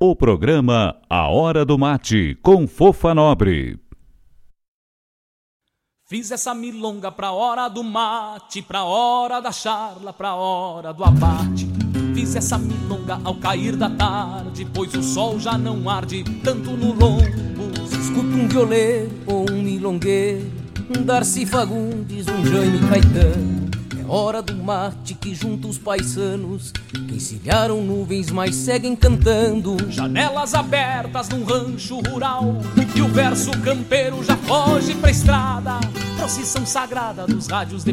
O programa A Hora do Mate, com Fofa Nobre. Fiz essa milonga pra hora do mate, pra hora da charla, pra hora do abate. Fiz essa milonga ao cair da tarde, pois o sol já não arde tanto no lombo. Se escuta um violeiro ou um milongueiro, um Darcy Fagundes, um Jaime Caetano hora do mate que junta os paisanos que encilharam nuvens, mas seguem cantando. Janelas abertas num rancho rural e o verso campeiro já foge pra estrada. Procissão sagrada dos rádios de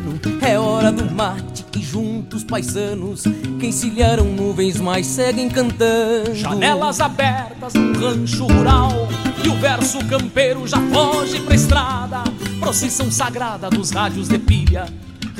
é hora do mate que juntos paisanos que encilharam nuvens mas seguem cantando. Janelas abertas num rancho rural e o verso campeiro já foge pra estrada. Procissão sagrada dos rádios de pilha,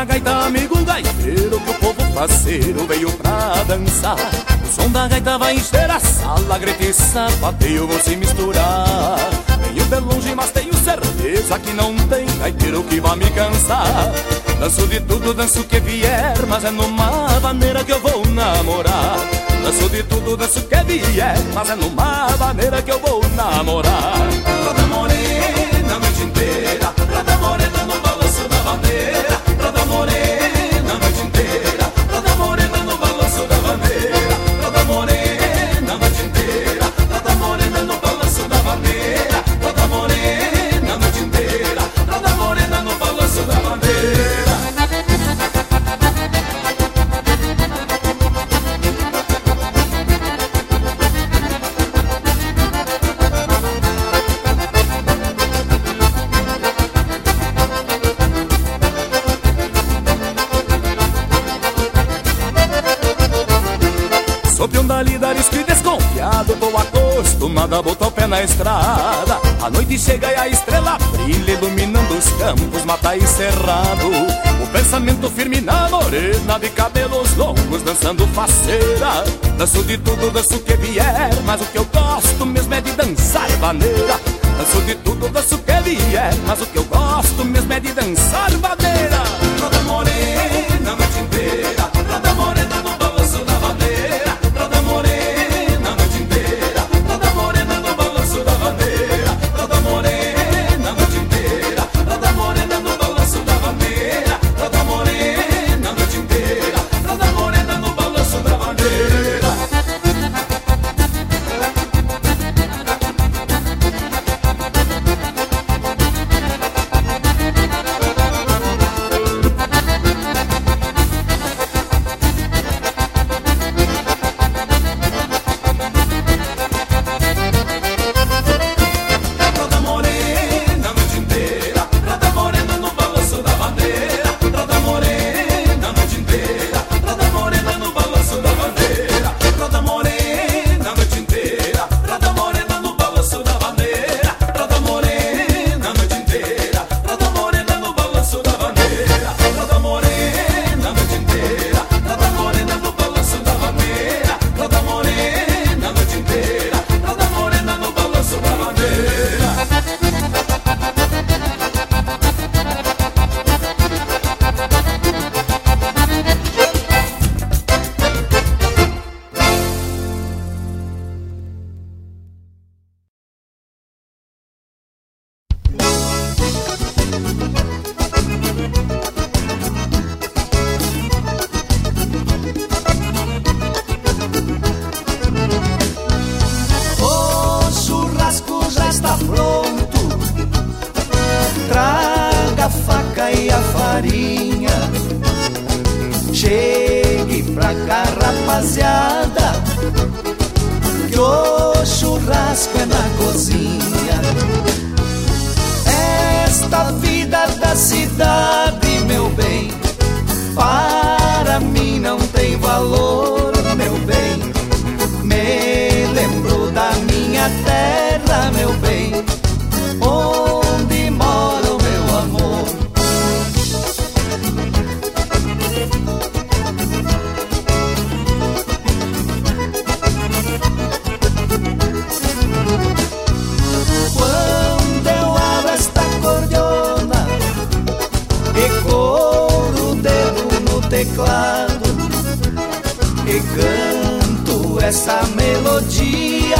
a gaita, amigo gaiteiro, que o povo parceiro veio pra dançar. O som da gaita vai encher a sala, grita e sapateio, vou se misturar. Venho de longe, mas tenho certeza que não tem gaiteiro que vai me cansar. Danço de tudo, danço que vier, mas é numa maneira que eu vou namorar. Danço de tudo, danço que vier, mas é numa maneira que eu vou namorar. Toda morena noite inteira, toda morena moda botar o pé na estrada. A noite chega e a estrela brilha Iluminando os campos, mata e cerrado. O pensamento firme na morena De cabelos longos, dançando faceira. Danço de tudo, danço o que vier Mas o que eu gosto mesmo é de dançar vaneira. Danço de tudo, danço o que vier Mas o que eu gosto mesmo é de dançar vaneira. essa melodia,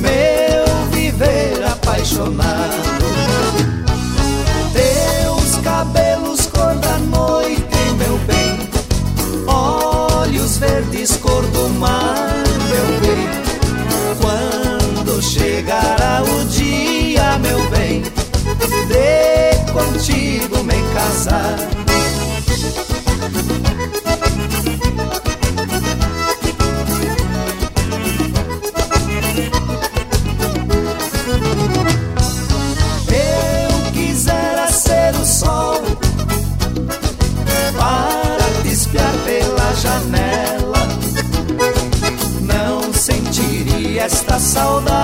meu viver apaixonado. Teus cabelos cor da noite, meu bem, olhos verdes cor do mar, meu bem. Quando chegará o dia, meu bem, de contigo me casar. saudade.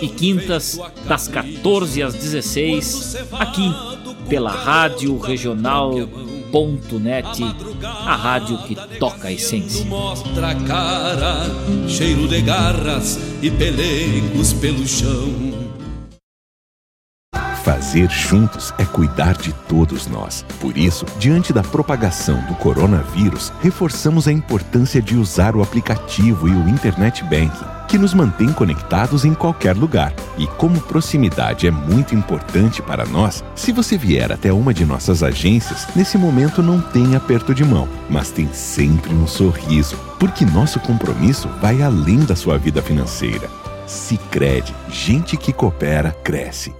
e quintas, das 14 às 16, aqui pela Rádio Regional.net, a rádio que toca a essência. Mostra a cara, cheiro de garras e pelegos pelo chão. Fazer juntos é cuidar de todos nós. Por isso, diante da propagação do coronavírus, reforçamos a importância de usar o aplicativo e o Internet Banking, que nos mantém conectados em qualquer lugar. E como proximidade é muito importante para nós, se você vier até uma de nossas agências, nesse momento não tem aperto de mão, mas tem sempre um sorriso, porque nosso compromisso vai além da sua vida financeira. Sicredi, gente que coopera cresce.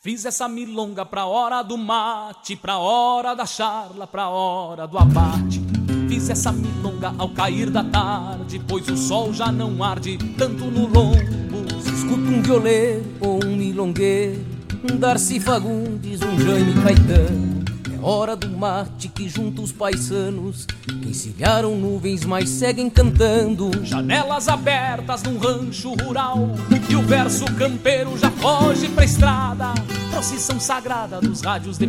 Fiz essa milonga pra hora do mate, pra hora da charla, pra hora do abate. Fiz essa milonga ao cair da tarde, pois o sol já não arde tanto no lombo. Se escuta um violeiro ou um milongueiro, um Darcy Fagundes, um Jaime Caetano. É hora do mate que junta os paisanos, que encilharam nuvens, mas seguem cantando. Janelas abertas num rancho rural, e o verso campeiro já foge pra estrada. Procissão sagrada dos rádios de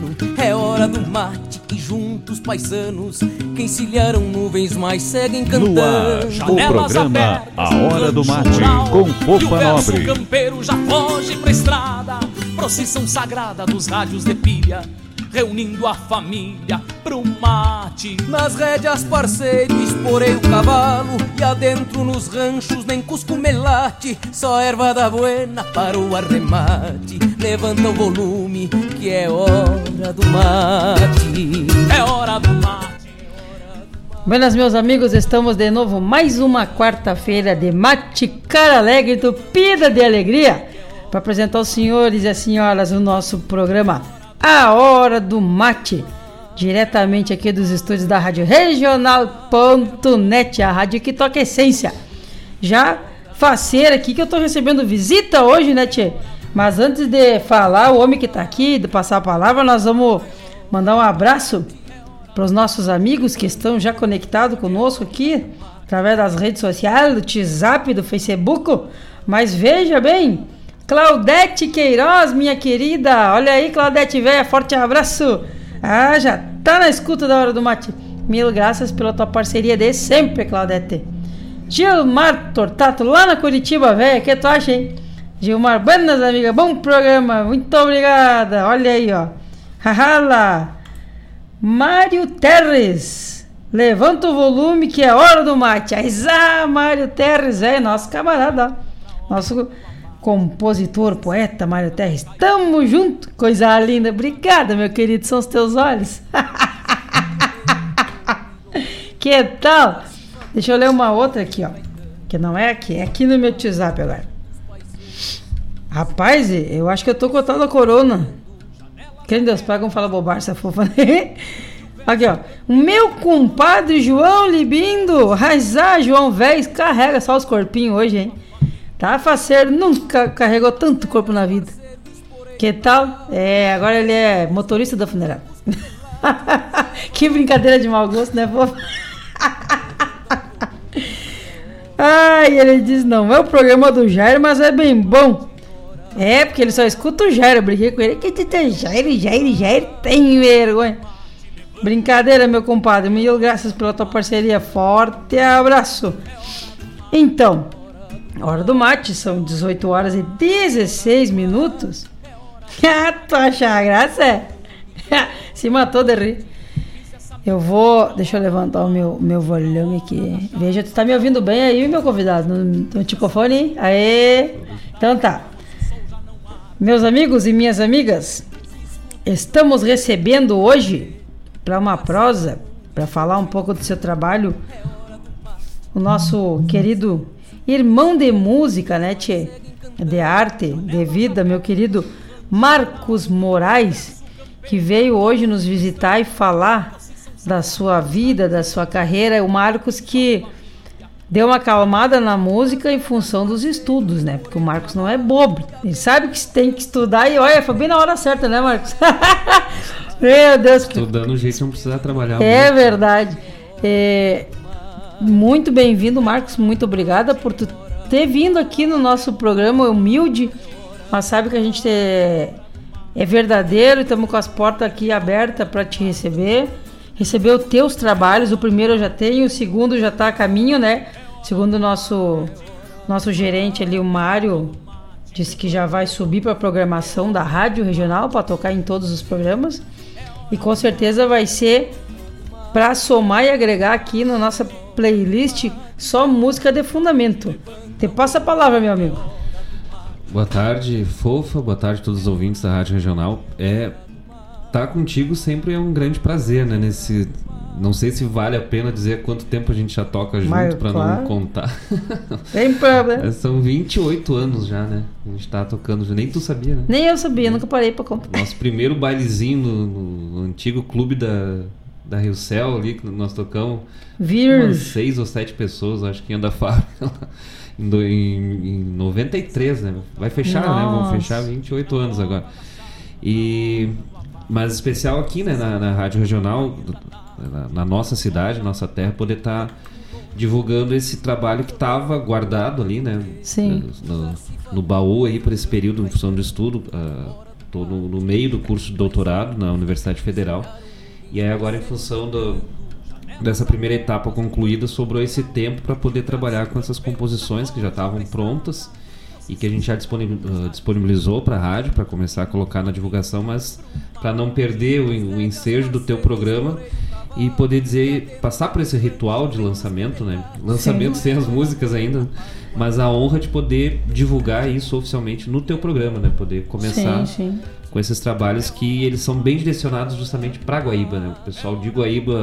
É hora do mate que junta os paisanos Que encilharam nuvens, mas seguem No ar, cantando. O programa A Hora do Mate, com E o Fofa verso Nobre. campeiro já foge pra estrada. Procissão sagrada dos rádios de pilha Reunindo a família pro mate. Nas rédeas, parceiro, esporei o cavalo E adentro nos ranchos nem cusco melate. Só erva da buena para o arremate. Levanta o volume que é hora do mate. É hora do mate Buenas, meus amigos, estamos de novo mais uma quarta-feira de Mate Cara Alegre, tupida de alegria, para apresentar aos senhores e as senhoras o nosso programa A Hora do Mate, diretamente aqui dos estúdios da Rádio Regional.net, a rádio que toca essência. Já faceira aqui que eu tô recebendo visita hoje, né, Tchê? Mas antes de falar, o homem que tá aqui, de passar a palavra, nós vamos mandar um abraço para os nossos amigos que estão já conectados conosco aqui, através das redes sociais, do WhatsApp, do Facebook. Mas veja bem, Claudete Queiroz, minha querida, olha aí, Claudete velha, forte abraço. Ah, já tá na escuta da hora do mate. Mil graças pela tua parceria de sempre, Claudete. Gilmar Tortato, lá na Curitiba, velho, que tu acha, hein? Gilmar, buenas, amiga, bom programa, muito obrigada. Olha aí, ó. Hahala. Mário Terres. Levanta o volume que é hora do mate. Aizá, Mário Terres, é nosso camarada, ó. Nosso compositor, poeta Mário Terres. Tamo junto, coisa linda. Obrigada, meu querido, são os teus olhos. que tal? Deixa eu ler uma outra aqui, ó. Que não é aqui, é aqui no meu WhatsApp agora. Rapaz, eu acho que eu tô com a tal da corona. Quem Deus paga, não fala bobagem, essa fofa. né? Aqui, ó. Meu compadre João Libindo. Raizá, João Vez, carrega só os corpinhos hoje, hein? Tá faceiro, nunca carregou tanto corpo na vida. Que tal? É, agora ele é motorista da funerária. que brincadeira de mau gosto, né, fofa? Ai, ele diz, não é o programa do Jair, mas é bem bom. É, porque ele só escuta o Jair, eu briguei com ele. Que Jair, Jair, Jair, tem vergonha. Brincadeira, meu compadre. Mil graças pela tua parceria. Forte abraço. Então, hora do mate, são 18 horas e 16 minutos. Ah, tu acha graça? Se matou de rir. Eu vou. Deixa eu levantar o meu, meu volume aqui. Veja, tu tá me ouvindo bem aí, meu convidado? No, no ticofone? Aê! Então tá. Meus amigos e minhas amigas, estamos recebendo hoje, para uma prosa, para falar um pouco do seu trabalho, o nosso querido irmão de música, né, tchê? De arte, de vida, meu querido Marcos Moraes, que veio hoje nos visitar e falar da sua vida, da sua carreira. O Marcos que deu uma acalmada na música em função dos estudos, né? Porque o Marcos não é bobo. Ele sabe que tem que estudar e olha, foi bem na hora certa, né, Marcos? Meu Deus. Estudando o jeito não precisar trabalhar É muito. verdade. É, muito bem-vindo, Marcos. Muito obrigada por tu ter vindo aqui no nosso programa humilde. Mas sabe que a gente é, é verdadeiro e estamos com as portas aqui abertas para te receber. Receber os teus trabalhos. O primeiro eu já tenho, o segundo já está a caminho, né? Segundo o nosso, nosso gerente ali, o Mário, disse que já vai subir para a programação da rádio regional para tocar em todos os programas. E com certeza vai ser para somar e agregar aqui na nossa playlist só música de fundamento. Te passa a palavra, meu amigo. Boa tarde, fofa. Boa tarde a todos os ouvintes da Rádio Regional. É tá contigo sempre é um grande prazer, né? Nesse não sei se vale a pena dizer quanto tempo a gente já toca junto Mas, pra claro. não contar. Tem problema. É, São 28 anos já, né? A gente tá tocando, nem tu sabia, né? Nem eu sabia, nunca parei pra contar. Nosso primeiro bailezinho no, no antigo clube da, da Rio Céu ali, que nós tocamos. Vir. Umas seis ou sete pessoas, acho que ainda fábrica lá. Em, em, em 93, né? Vai fechar, né? Vão Nossa. fechar 28 anos agora. E. Mas especial aqui, né, na, na Rádio Regional, na, na nossa cidade, nossa terra, poder estar divulgando esse trabalho que estava guardado ali, né? Sim. No, no baú aí por esse período em função do estudo. tô no, no meio do curso de doutorado na Universidade Federal. E aí agora em função do, dessa primeira etapa concluída sobrou esse tempo para poder trabalhar com essas composições que já estavam prontas e que a gente já ah, disponibilizou para a rádio para começar a colocar na divulgação, mas para não perder o, o ensejo do teu programa e poder dizer passar por esse ritual de lançamento, né? Lançamento sem as músicas ainda, mas a honra de poder divulgar isso oficialmente no teu programa, né? Poder começar Sim, sim. Com esses trabalhos que eles são bem direcionados justamente para Guaíba, né? O pessoal de Guaíba,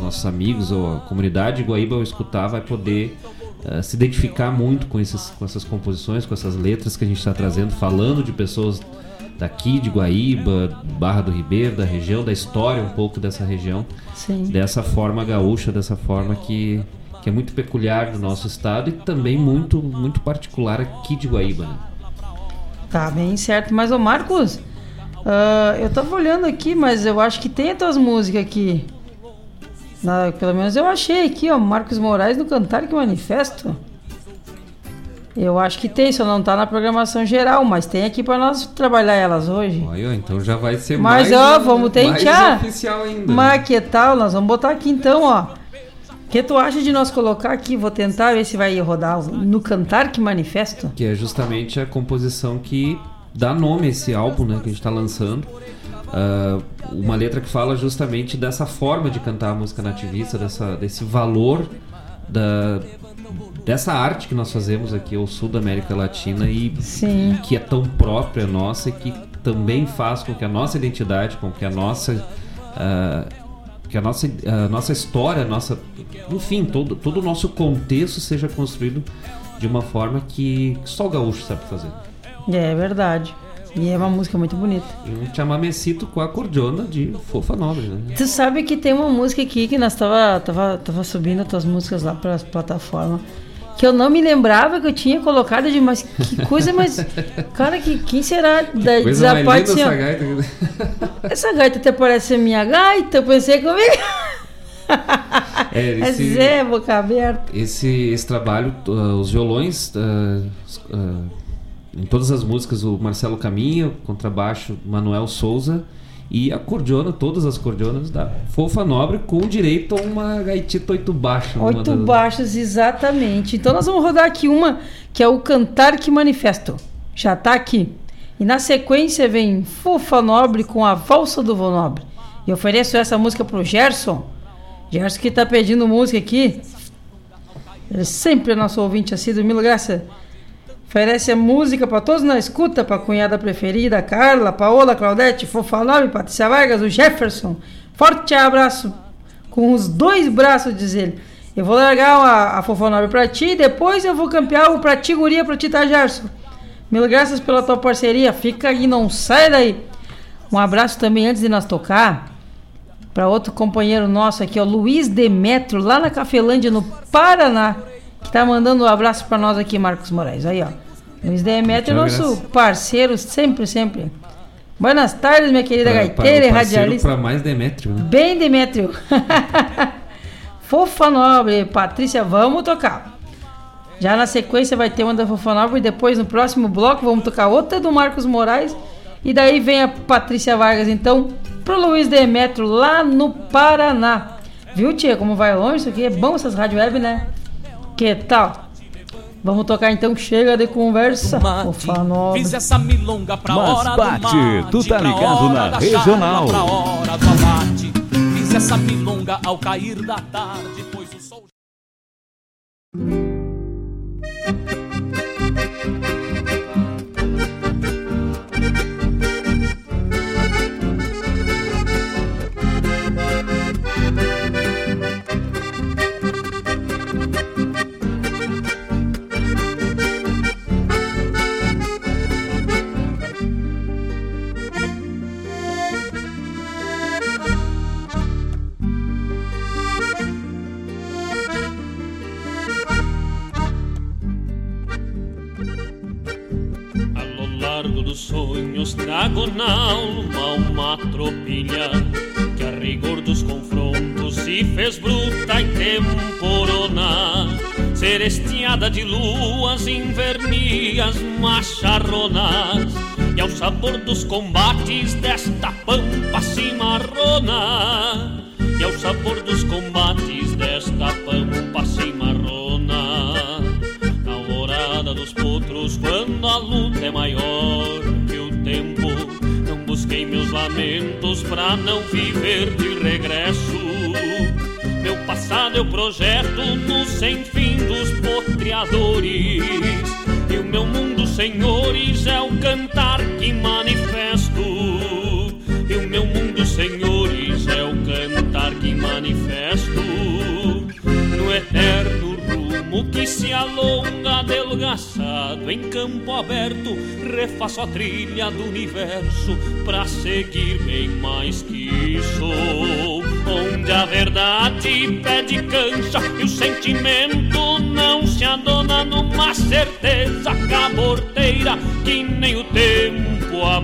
nossos amigos ou a comunidade de Guaíba ao escutar vai poder eh, se identificar muito com, esses, com essas composições, com essas letras que a gente está trazendo, falando de pessoas daqui de Guaíba, Barra do Ribeiro, da região, da história um pouco dessa região, Sim. dessa forma gaúcha, dessa forma que, que é muito peculiar do nosso estado e também muito muito particular aqui de Guaíba. Né? Tá bem certo. Mas, ô Marcos, ah, eu tava olhando aqui, mas eu acho que tem as tuas músicas aqui. Na- pelo menos eu achei aqui, ó, Marcos Moraes no Cantar que Manifesto. Eu acho que tem, só não tá na programação geral, mas tem aqui pra nós trabalhar elas hoje. Olha, então já vai ser Mas, mais ó, um- vamos mais tentar. oficial ainda. Mas que tal? Nós vamos botar aqui então, ó. O que tu acha de nós colocar aqui? Vou tentar ver se vai rodar no Cantar que Manifesto. Que é justamente a composição que dá nome a esse álbum né, que a gente está lançando. Ah, uma letra que fala justamente dessa forma de cantar a música nativista, dessa, desse valor da, dessa arte que nós fazemos aqui ao sul da América Latina e Sim. que é tão própria nossa e que também faz com que a nossa identidade, com que a nossa ah, que a nossa, a nossa história, a nossa, enfim, todo, todo o nosso contexto seja construído de uma forma que só o gaúcho sabe fazer. É verdade. E é uma música muito bonita. E um chamamecito com a cordiona de Fofa Nobre, né? Tu sabe que tem uma música aqui que nós tava, tava, tava subindo as tuas músicas lá para as plataformas. Que eu não me lembrava que eu tinha colocado de mas que coisa, mas. Cara, que, quem será da Coisa mais linda essa gaita. Essa gaita até parece a minha gaita, eu pensei comigo. É, É esse, Zé, boca aberta. esse, esse trabalho, uh, os violões, uh, uh, em todas as músicas, o Marcelo Caminha, contrabaixo, Manuel Souza e a cordiona, todas as cordionas da Fofa Nobre, com direito a uma gaitita oito numa Oito das- baixas, exatamente. Então nós vamos rodar aqui uma que é o Cantar que Manifesto. Já tá aqui. E na sequência vem Fofa Nobre com a Valsa do Vô Nobre. E ofereço essa música pro Gerson. Gerson que tá pedindo música aqui. Ele sempre é nosso ouvinte assíduo. Mil graça. Oferece a música para todos na escuta, para a cunhada preferida, Carla, Paola, Claudete, Fofa Nobre, Patrícia Vargas, o Jefferson. Forte abraço com os dois braços, diz ele. Eu vou largar a, a Fofa Nobre pra ti, depois eu vou campear o pra ti, guria, pra ti, tá, Gerson? Mil graças pela tua parceria, fica aí, não sai daí. Um abraço também antes de nós tocar para outro companheiro nosso aqui, ó, Luiz Demetrio, lá na Cafelândia, no Paraná, que tá mandando um abraço para nós aqui, Marcos Moraes. Aí, ó. Luiz Demetrio, Muchas nosso gracias. parceiro, sempre, sempre. Buenas tardes, minha querida Pra- gaiteira e o radialista. Pra mais Demétrio, né? Bem, Demetrio. Fofa Nobre, Patrícia, vamos tocar. Já na sequência vai ter uma da Fofa Nobre e depois no próximo bloco vamos tocar outra do Marcos Moraes. E daí vem a Patrícia Vargas, então, pro Luiz Demetrio lá no Paraná. Viu, tia, como vai longe isso aqui? É bom essas rádio web, né? Que tal? Vamos tocar então, chega de conversa. Nobre. Fiz essa milonga pra Mas hora bate, do mate, tu tá ligado hora na da regional. Fiz essa milonga ao cair da tarde, pois o sol trago na alma uma tropilha que a rigor dos confrontos se fez bruta e temporona, seresteada de luas invernias macharronas e ao sabor dos combates desta pampa cimarrona. E ao sabor dos combates desta pampa cimarrona. Na alvorada dos potros quando a luta é maior lamentos pra não viver de regresso. Meu passado eu projeto no sem fim dos potreadores e o meu mundo senhores é o cantar que manifesto. E o meu mundo senhores é o cantar que manifesto. No eterno rumo que se alonga delgaçado em campo aberto refaço a trilha do universo pra seguir bem mais que sou onde a verdade pede cancha e o sentimento não se adona numa certeza caborteira que nem o tempo a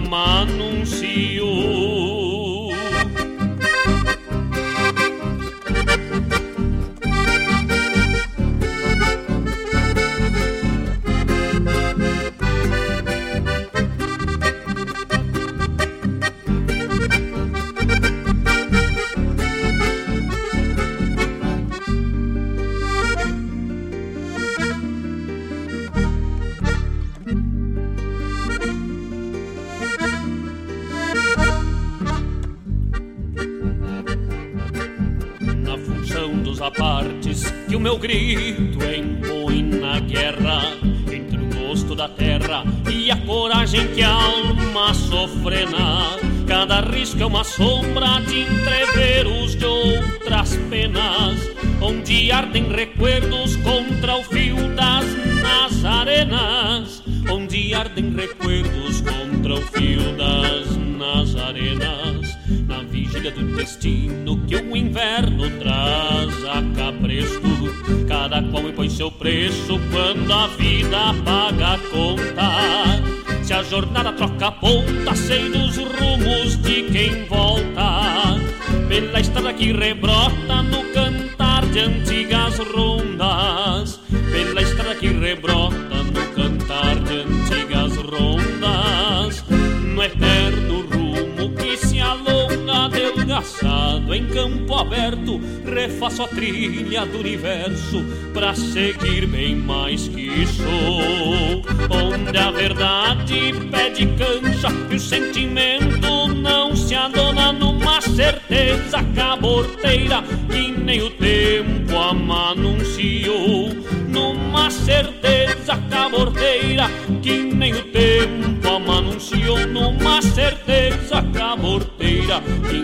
Risco é uma sombra de entrever os de outras penas, onde ardem recuerdos contra o fio das nazarenas, onde ardem recuerdos contra o fio das nazarenas Na vigília do destino que o inverno traz a cabresto Cada qual impõe seu preço quando a vida paga a conta. Se a jornada troca a ponta, sei dos que rebrota no cantar de antigas rondas. Pela estrada que rebrota no cantar de antigas rondas. No eterno rumo que se alonga adelgaçado em campo aberto Refaço a trilha do universo Pra seguir bem mais que sou Onde a verdade pede cancha E o sentimento caborteira Que nem o tempo a anunciou Numa certeza caborteira Que nem o tempo a anunciou Numa certeza caborteira Que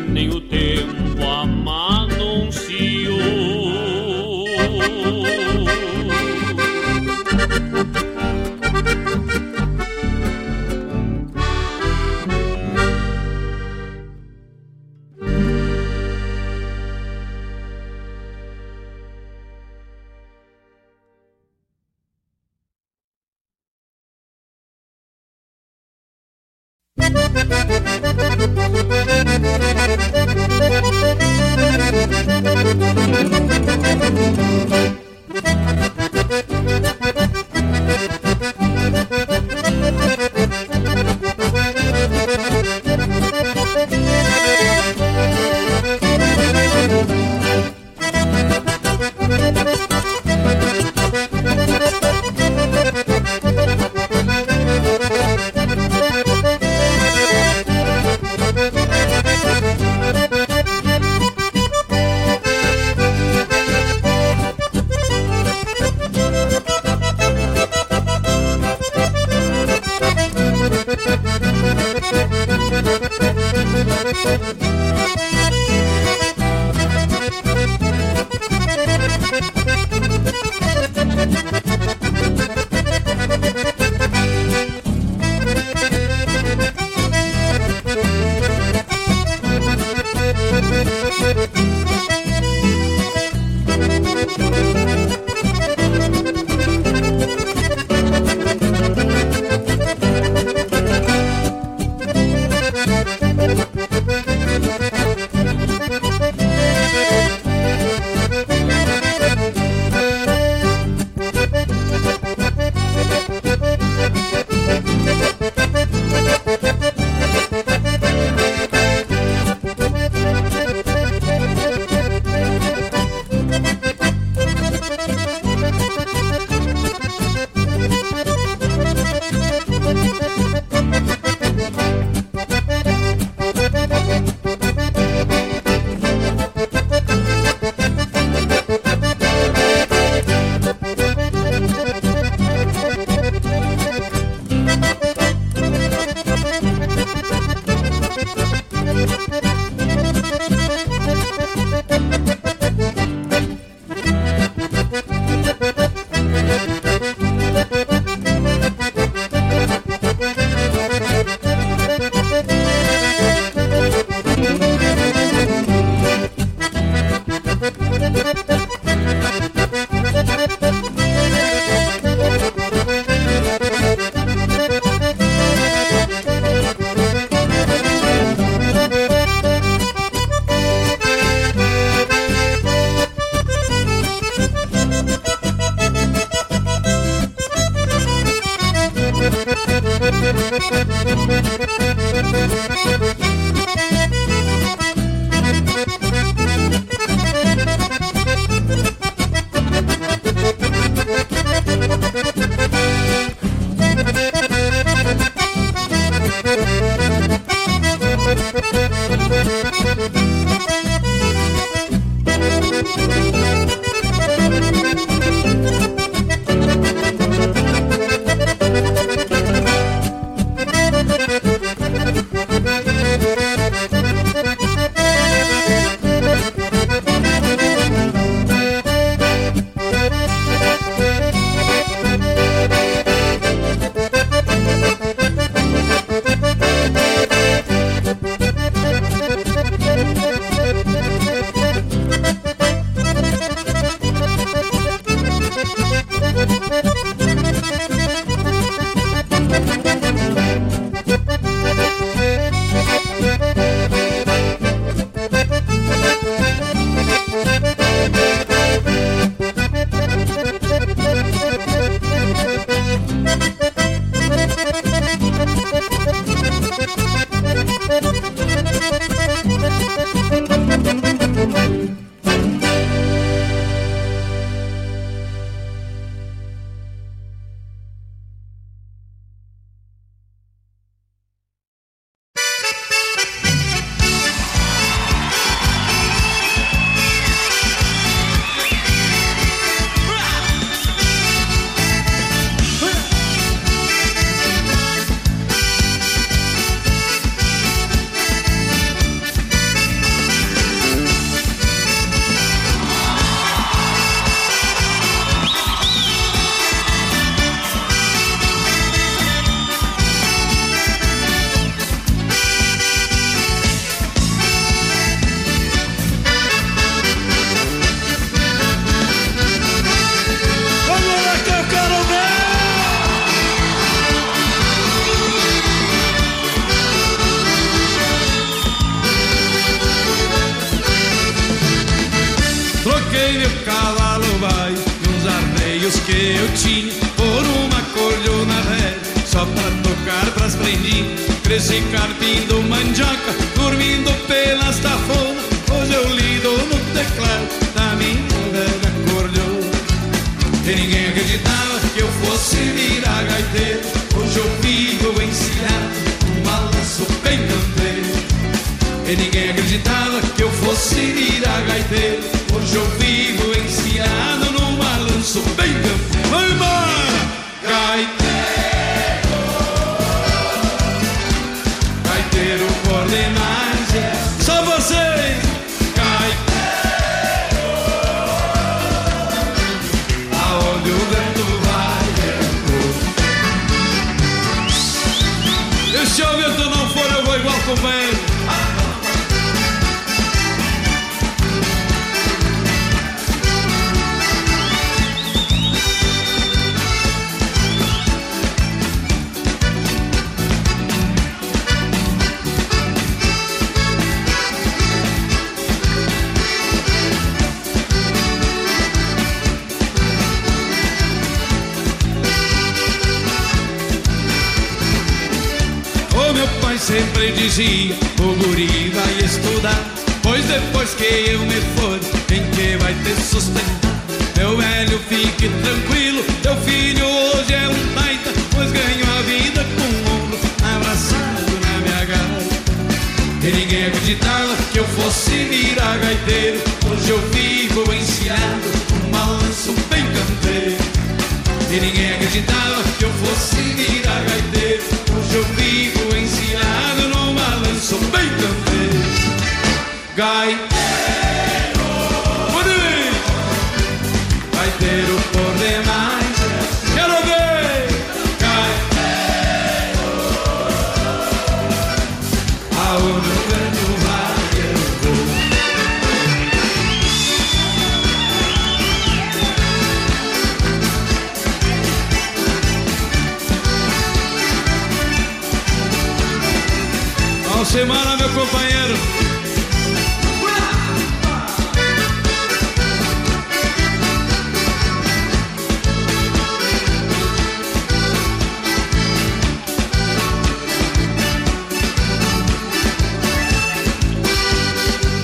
Alcemara, meu companheiro.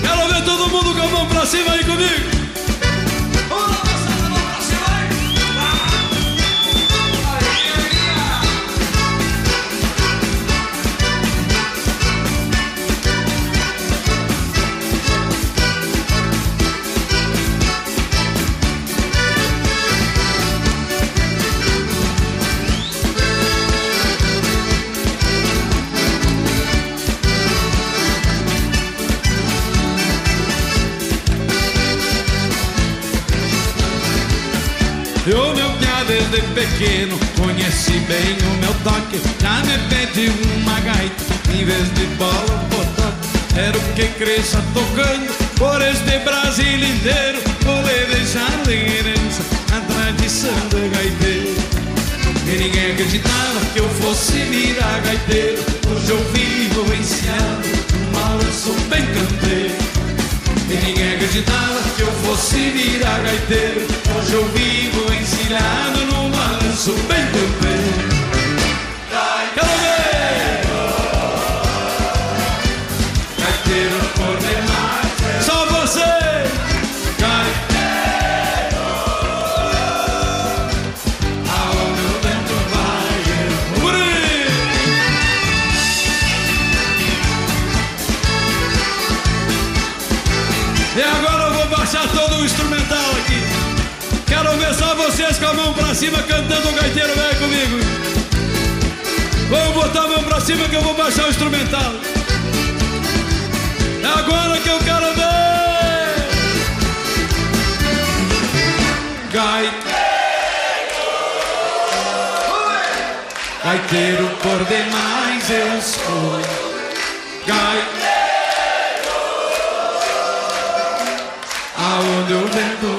Quero ver todo mundo com a mão pra cima aí comigo. Pequeno conhece bem o meu toque. Já me pede uma gaita em vez de bola botoque Quero que cresça tocando por este Brasil inteiro. Vou lhe deixar de herança a tradição do gaiteiro. E ninguém acreditava que eu fosse virar gaiteiro. Hoje eu vivo encilhado, um balanço bem canteiro. E ninguém acreditava que eu fosse virar gaiteiro. Hoje eu vivo cima cantando o gaiteiro velho comigo. Vamos botar a mão pra cima que eu vou baixar o instrumental. É agora que eu quero ver. Gaiteiro. Gaiteiro por demais eu sou. Gaiteiro. Aonde o vento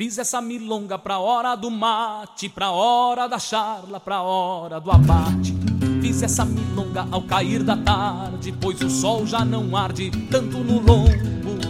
Fiz essa milonga pra hora do mate, pra hora da charla, pra hora do abate. Fiz essa milonga ao cair da tarde, pois o sol já não arde tanto no lombo.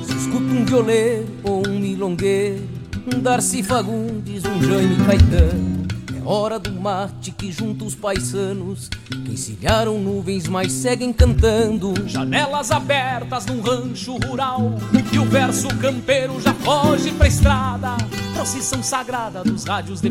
Se escuta um violeiro ou um milongueiro, um Darcy Fagundes, um Jaime Caetano. É hora do mate que junta os paisanos, que encilharam nuvens, mas seguem cantando. Janelas abertas num rancho rural E o verso campeiro já foge pra estrada Procissão sagrada dos rádios de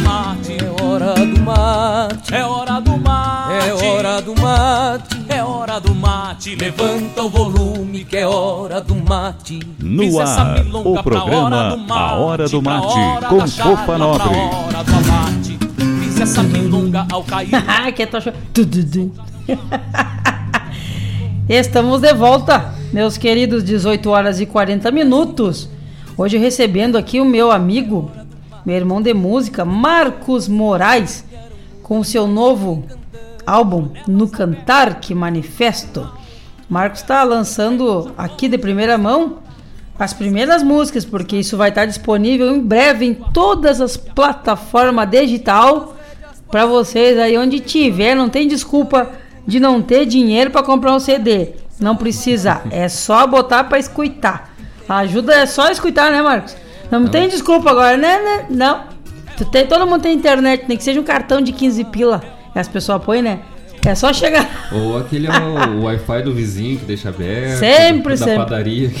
hora do mate É hora do mate É hora do mate É hora do mate Levanta o volume que é hora do mate No Fiz essa ar, o pra programa hora do A Hora do pra Mate, hora com Fofa Nobre. pra hora do abate. Fiz essa milonga ao cair Ah, que tocha. Tududu. Estamos de volta, meus queridos 18 horas e 40 minutos. Hoje recebendo aqui o meu amigo, meu irmão de música, Marcos Moraes, com seu novo álbum No Cantar que Manifesto. Marcos está lançando aqui de primeira mão as primeiras músicas, porque isso vai estar disponível em breve em todas as plataformas digital para vocês aí onde tiver, não tem desculpa de não ter dinheiro para comprar um CD. Não precisa, é só botar para escutar. A ajuda é só escutar, né, Marcos? Não, tem desculpa agora, né? né? Não. Tu tem, todo mundo tem internet, nem que seja um cartão de 15 pila. As pessoas põem, né? É só chegar. Ou aquele é o, Wi-Fi do vizinho que deixa aberto. Sempre, da sempre. padaria.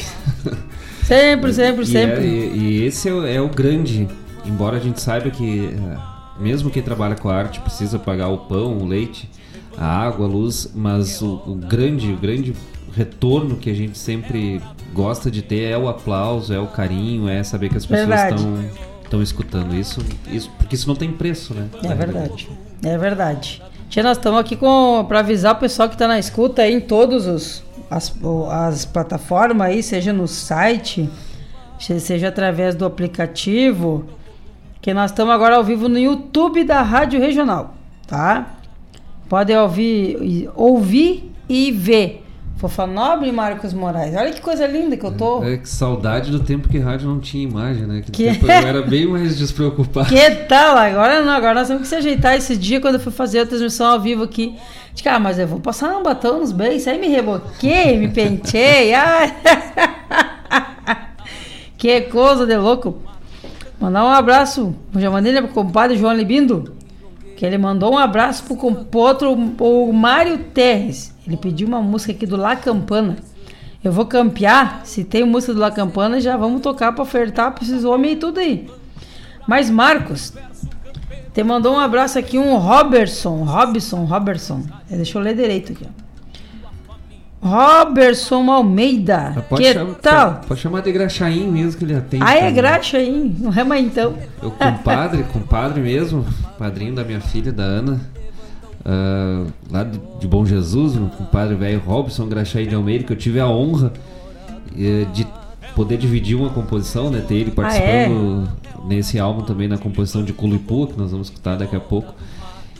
Sempre, sempre, E, sempre. é- e- e esse é, o- é o grande. Embora a gente saiba que, eh, mesmo quem trabalha com arte precisa pagar o pão, o leite, a água, a luz, mas o, o grande, o grande retorno que a gente sempre gosta de ter é o aplauso, é o carinho, é saber que as pessoas estão estão escutando isso, isso, porque isso não tem preço, né? É verdade. É verdade. Tia, nós estamos aqui com para avisar o pessoal que está na escuta aí em todos os as, as plataformas aí, seja no site, se- seja através do aplicativo, que nós estamos agora ao vivo no YouTube da Rádio Regional, tá? Podem ouvir, ouvir e ver. Fofa Nobre e Marcos Moraes. Olha que coisa linda que eu tô. É que saudade do tempo que rádio não tinha imagem, né? Que, Que- tempo eu era bem mais despreocupado. Que tal? Agora não, agora nós temos que se ajeitar esse dia quando eu fui fazer a transmissão ao vivo aqui. Digo, ah, mas eu vou passar um batom nos beijos, aí me reboquei, me pentei. ai. que coisa de louco. Mandar um abraço, já mandei pro compadre João Libindo, que ele mandou um abraço pro, pro outro, o Mário Terres. Ele pediu uma música aqui do La Campana. Eu vou campear, se tem música do La Campana, já vamos tocar pra ofertar pra esses homens e tudo aí. Mas Marcos, te mandou um abraço aqui, um Robertson, Robson, Robertson. É, Deixa eu ler direito aqui. Robertson Almeida. Mas Pode, que chamar, tal? pode, pode chamar de graxaim mesmo que ele atende. Ah, é cara. graxa aí, não rema então. Eu, compadre, compadre mesmo, padrinho da minha filha, da Ana, ah, lá de, de Bom Jesus, o compadre velho Robson Graxaí de Almeida, que eu tive a honra eh, de poder dividir uma composição, né? Ter ele participando nesse álbum também na composição de Culipua, que nós vamos escutar daqui a pouco.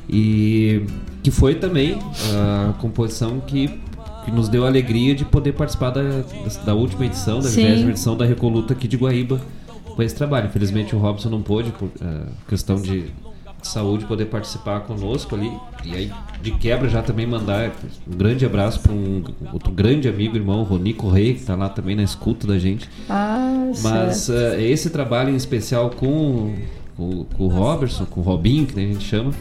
E que foi também a composição que, que nos deu a alegria de poder participar da, da última edição, da Sim. 20 edição da Recoluta aqui de Guaíba com esse trabalho. Infelizmente o Robson não pôde, por eh, questão de saúde, poder participar conosco ali. E aí, de quebra, já também mandar um grande abraço para um outro grande amigo, irmão, Roni Correia, que está lá também na escuta da gente. Ah, Mas eh, esse trabalho em especial com, com, com o Robertson, com o Robinho, que a gente chama,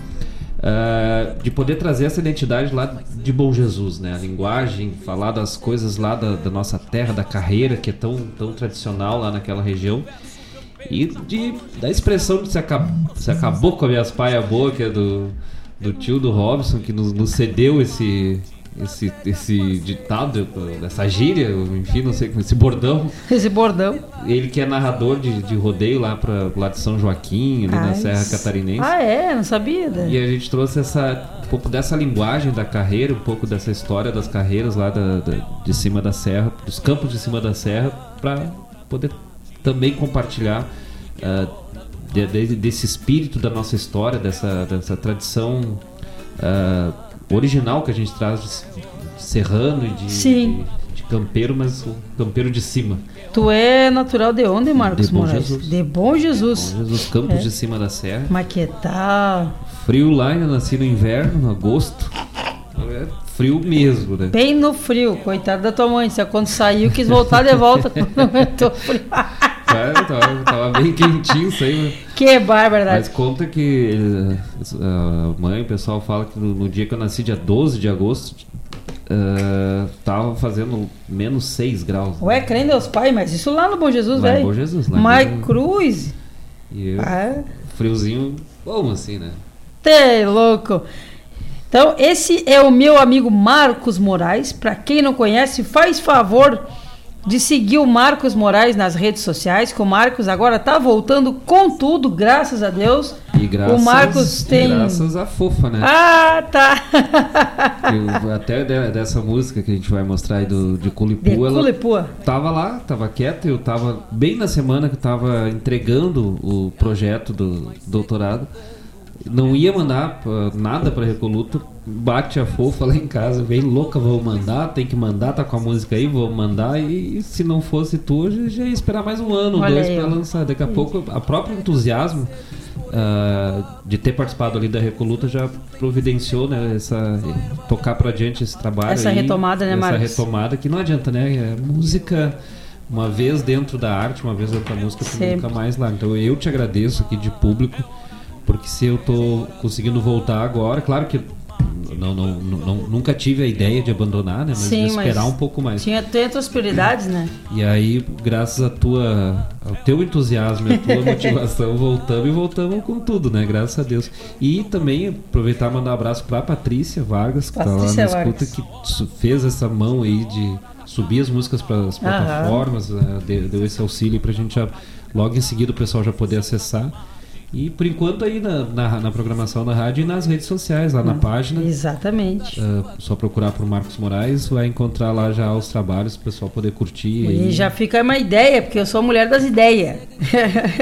eh, de poder trazer essa identidade lá de Bom Jesus, né? A linguagem, falar das coisas lá da, da nossa terra, da carreira, que é tão, tão tradicional lá naquela região. E de, da expressão de se, acab, se acabou com as minhas paias boas, que é do, do tio do Robson, que nos, nos cedeu esse, esse, esse ditado, essa gíria, enfim, não sei como, esse bordão. Esse bordão. Ele que é narrador de, de rodeio lá para lá de São Joaquim, ali na Ai, Serra Catarinense. Ah, é? Não sabia. né? E a gente trouxe essa, um pouco dessa linguagem da carreira, um pouco dessa história das carreiras lá da, da- de cima da serra, dos campos de cima da serra, para poder também compartilhar ah, de- de- desse espírito da nossa história, dessa, dessa tradição ah, original que a gente traz de, serrano e de, Sim. de, de campeiro, mas o campeiro de cima. Tu é natural de onde, Marcos De Bom Moraes? Jesus. De Bom Jesus. Bom Jesus, campos É. de cima da serra. Mas que tal? Frio lá, eu nasci no inverno, no agosto. É frio mesmo, né? Bem no frio, coitado da tua mãe. Se quando saiu, quis voltar de volta quando aumentou o frio. Tava, tava bem quentinho isso aí, né? Que barbaridade. Mas conta que eh, a mãe, o pessoal fala que no, no dia que eu nasci, dia 12 de agosto, eh, tava fazendo menos 6 graus. Ué, crê em Deus Pai, mas isso lá no Bom Jesus, velho. Bom Jesus, lá Mas Bom Jesus. cruz. E eu, Ah, friozinho bom assim, né? Tê louco. Então, esse é o meu amigo Marcos Moraes. Para quem não conhece, faz favor de seguir o Marcos Moraes nas redes sociais, que o Marcos agora tá voltando com tudo, graças a Deus. E graças, o Marcos tem. graças à fofa, né? Ah, tá. Eu- até de- dessa música que a gente vai mostrar aí do, de Culipu, De ela Culipua. tava lá, tava quieta, eu tava bem na semana que eu tava entregando o projeto do doutorado. Não ia mandar nada pra Recoluta, bate a fofa lá em casa, vem louca, vou mandar, tem que mandar, tá com a música aí, vou mandar, e, se não fosse tu, já, ia esperar mais um ano, Olha dois ó. lançar. Daqui a pouco, a próprio entusiasmo ah, de ter participado ali da Recoluta já providenciou, né, essa, tocar pra diante esse trabalho Essa aí, retomada, né, essa Marcos? retomada que não adianta, né? É música uma vez dentro da arte, uma vez dentro da música, nunca mais lá. Então eu te agradeço aqui de público, porque se eu tô conseguindo voltar agora, claro que não, não, não- nunca tive a ideia de abandonar, né? Mas Sim, esperar mas um pouco mais. Tinha outras prioridades, né? E aí, graças a tua, ao teu entusiasmo e à tua motivação, voltamos e voltamos com tudo, né? Graças a Deus. E também aproveitar e mandar um abraço pra Patrícia Vargas, que tá lá Patrícia na escuta, Vargas. que fez essa mão aí de subir as músicas para as plataformas, de- deu esse auxílio pra gente já, logo em seguida o pessoal já poder acessar. E por enquanto aí na, na, na programação da rádio e nas redes sociais, lá na página. Exatamente. Ah, só procurar por Marcos Moraes, vai encontrar lá já os trabalhos, o pessoal poder curtir. E já fica uma ideia, porque eu sou a mulher das ideias.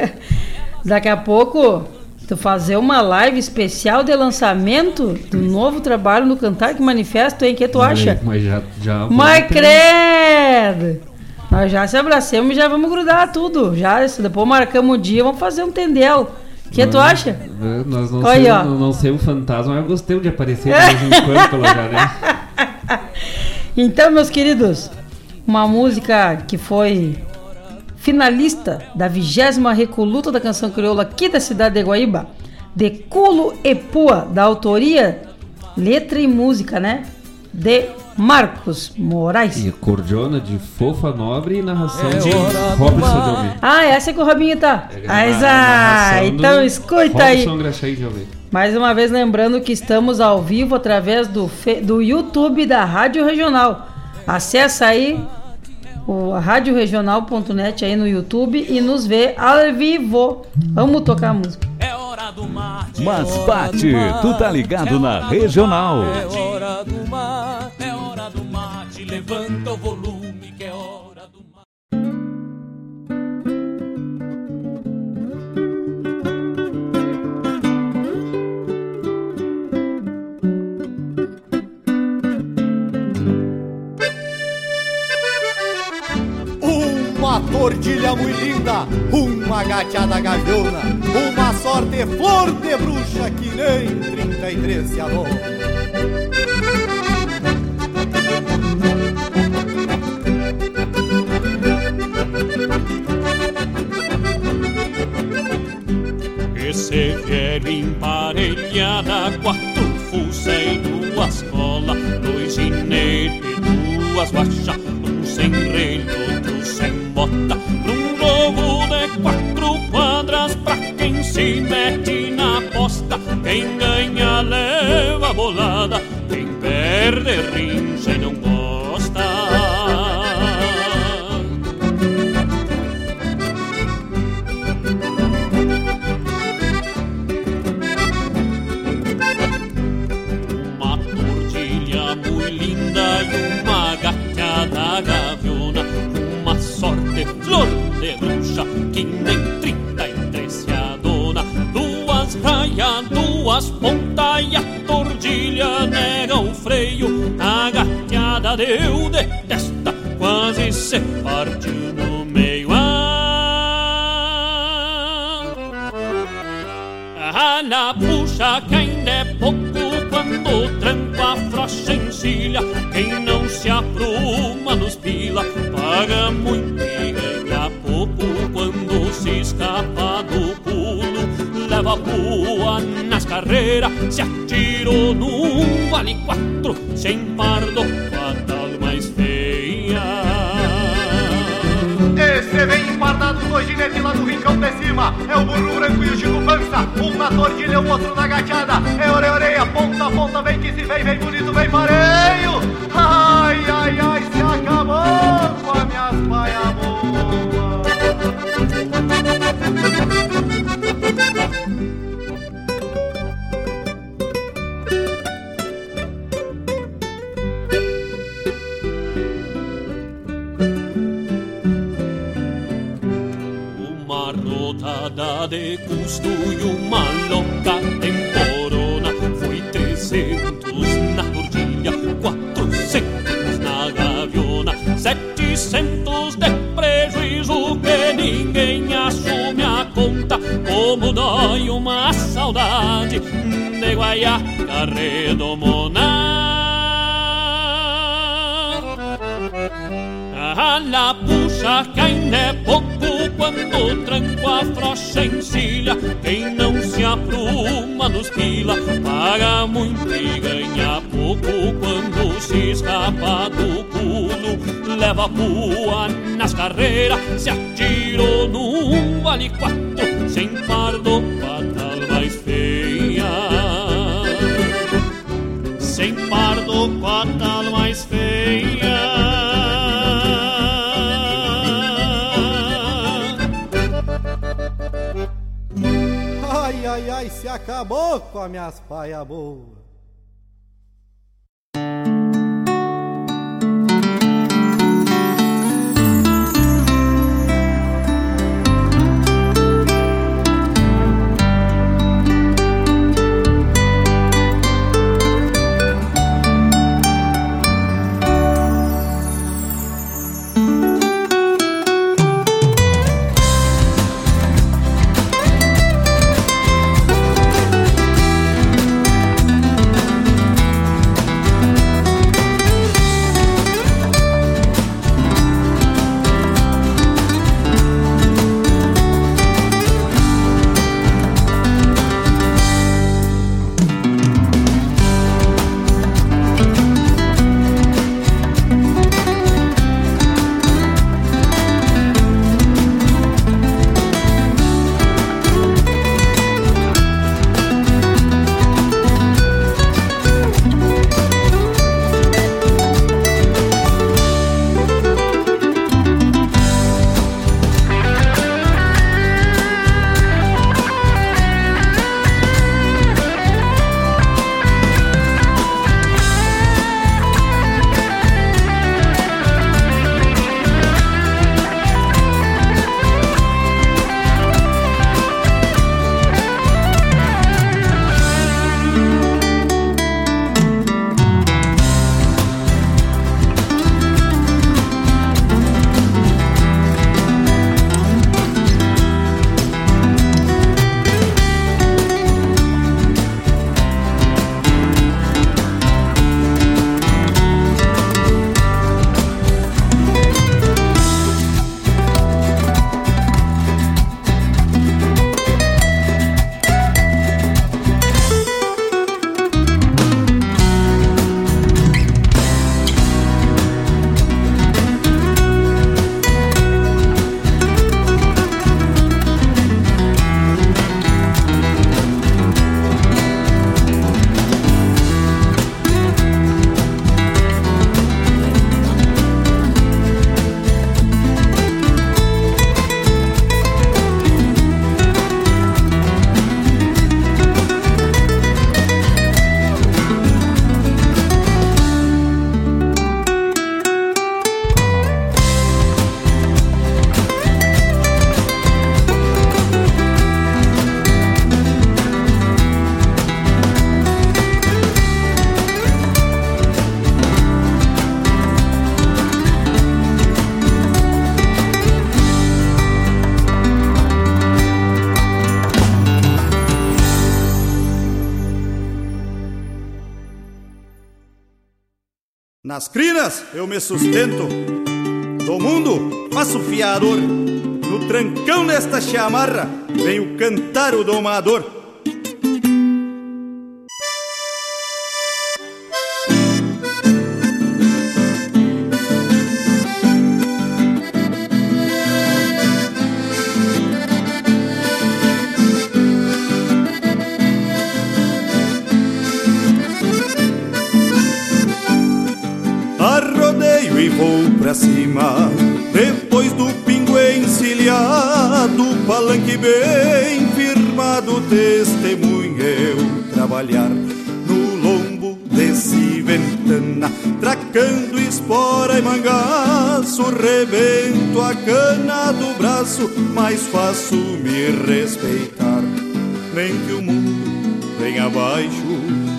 Daqui a pouco, tu fazer uma live especial de lançamento do novo trabalho no Cantar que Manifesto, hein? O que tu acha? Mas já, já Mas credo! Nós já se abracemos e já vamos grudar tudo. Já, depois marcamos um dia, vamos fazer um tendel. O que tu acha? Nós não, Olha somos, não, não somos fantasma, mas eu gostei de aparecer de vez em quando pelo né? Então, meus queridos, uma música que foi finalista da vigésima Recoluta da Canção Crioula aqui da cidade de Guaíba, de Culo e Pua, da autoria, letra e música, né? De Marcos Moraes. E cordiona de Fofa Nobre e narração de hora do Robson mar. de Almeida. Ah, essa que o Robinho tá. É, Ah, na- então escuta aí. De. Mais uma vez lembrando que estamos ao vivo através do, do YouTube da Rádio Regional. Acesse aí o radioregional.net aí no YouTube e nos vê ao vivo. Vamos tocar a música. Mas bate, tu tá ligado na regional. É hora do mate, é hora do mate, levanta o volume que é hora do mate. Tordilha muito linda, uma gateada gaviona, uma sorte flor de bruxa que nem 33 se adora. Esse velho emparelhada, quatro fuça e duas cola, dois ginetes, duas baixas, um sem relho, bota, num jogo de quatro quadras pra quem se mete na posta, quem ganha leva bolada, quem perde rincha e não que duas pontas e a tordilha nega o freio. A gateada deu de testa, quase se partiu no meio. Ah, na puxa que ainda é pouco quando tranco a frocha encilha. Quem não se apruma nos pila, paga muito e ganha pouco quando se escapa do boa nas carreiras, se atirou num vale quatro, sem pardo, fatal mais feia. Esse vem empardado, dois ginetes lá do rincão de cima. É o burro branco e o Chico Pança. Um na tordilha, o outro na gateada. É orelha, ponta a ponta. Vem que se vem, vem paga muito e ganha pouco quando se escapa do pulo. Leva pua nas carreiras, se atirou num vale quatro, sem pardo, acabou com a minhas paia boa. Nas crinas eu me sustento, do mundo faço fiador. No trancão desta chamarra venho cantar o domador. Depois do pingo encilhado, palanque bem firmado, testemunha eu trabalhar no lombo desse ventana, tracando espora e mangaço, rebento a cana do braço, mais faço me respeitar. Nem que o mundo venha abaixo,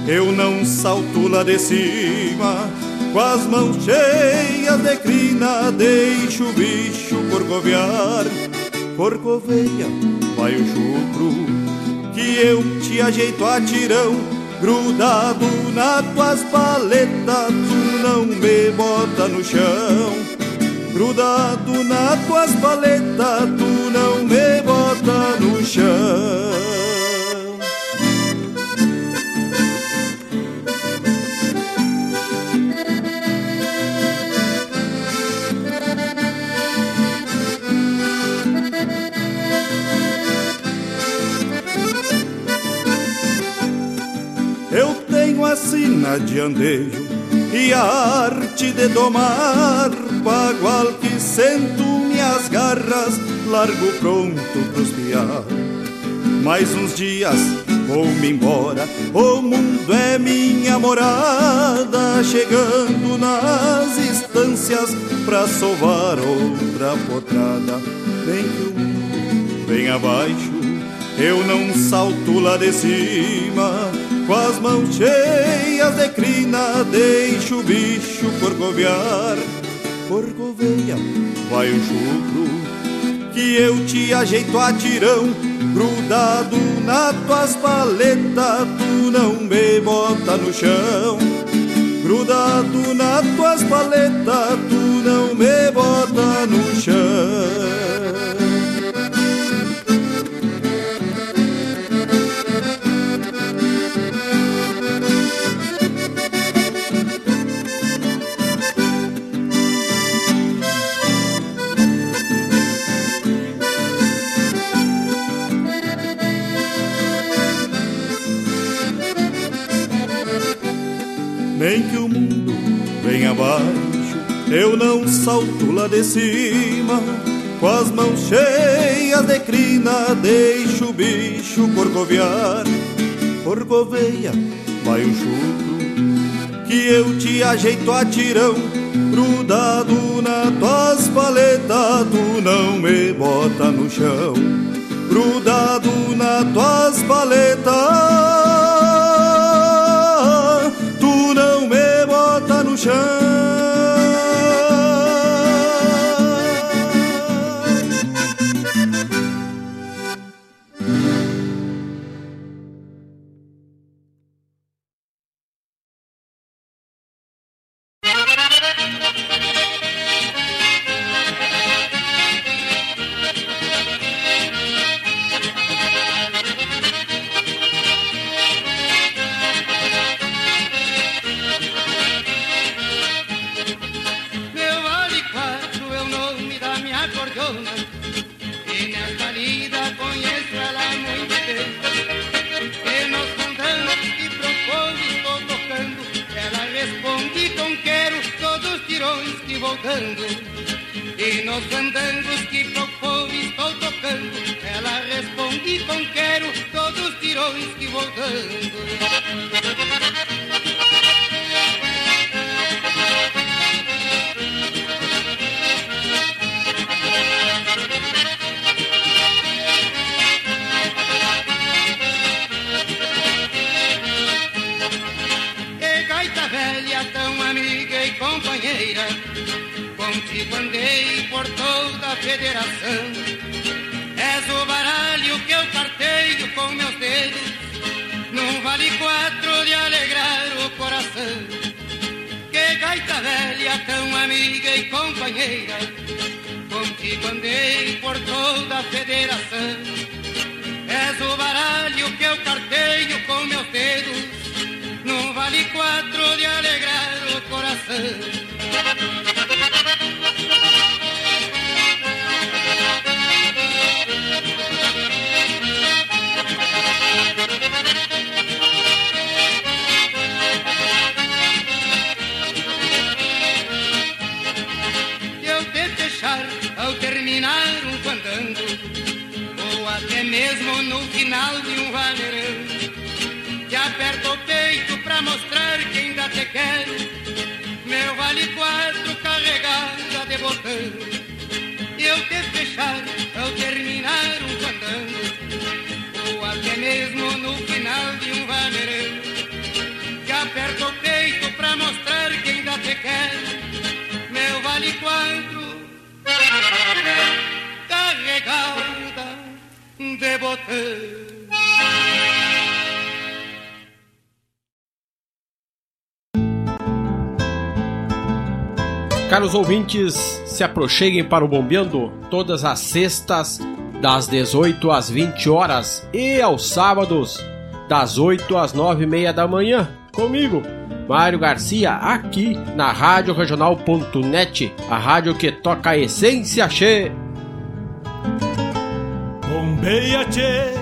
eu não salto lá de cima com as mãos cheias de deixo o bicho corcovear. Corcoveia, vai o chucro, que eu te ajeito a tirão. Grudado nas tuas paletas, tu não me bota no chão. Grudado nas tuas paletas, tu não me bota no chão. Sina de andejo e a arte de domar bagual que sento minhas garras largo pronto pros piar. Mais uns dias vou-me embora o mundo é minha morada chegando nas estâncias pra sovar outra potrada bem que o mundo vem abaixo eu não salto lá de cima com as mãos cheias de crina, deixo o bicho corcovear. Corcoveia, vai o chucro, que eu te ajeito a tirão. Grudado nas tuas paletas, tu não me bota no chão. Grudado nas tuas paletas, tu não me bota no chão. Nem que o mundo venha abaixo, eu não salto lá de cima. Com as mãos cheias de crina, deixo o bicho corcoviar. Corcoveia, vai o chucro, que eu te ajeito a tirão. Grudado na tuas paletas, tu não me bota no chão. Grudado na tuas paletas. Chão. Se aproxeguem para o Bombeando todas as sextas, das 18 às 20 horas e aos sábados, das 8 às 9 e meia da manhã, comigo, Mário Garcia, aqui na Rádio Regional.net, a rádio que toca a essência che. Bombeia, tchê.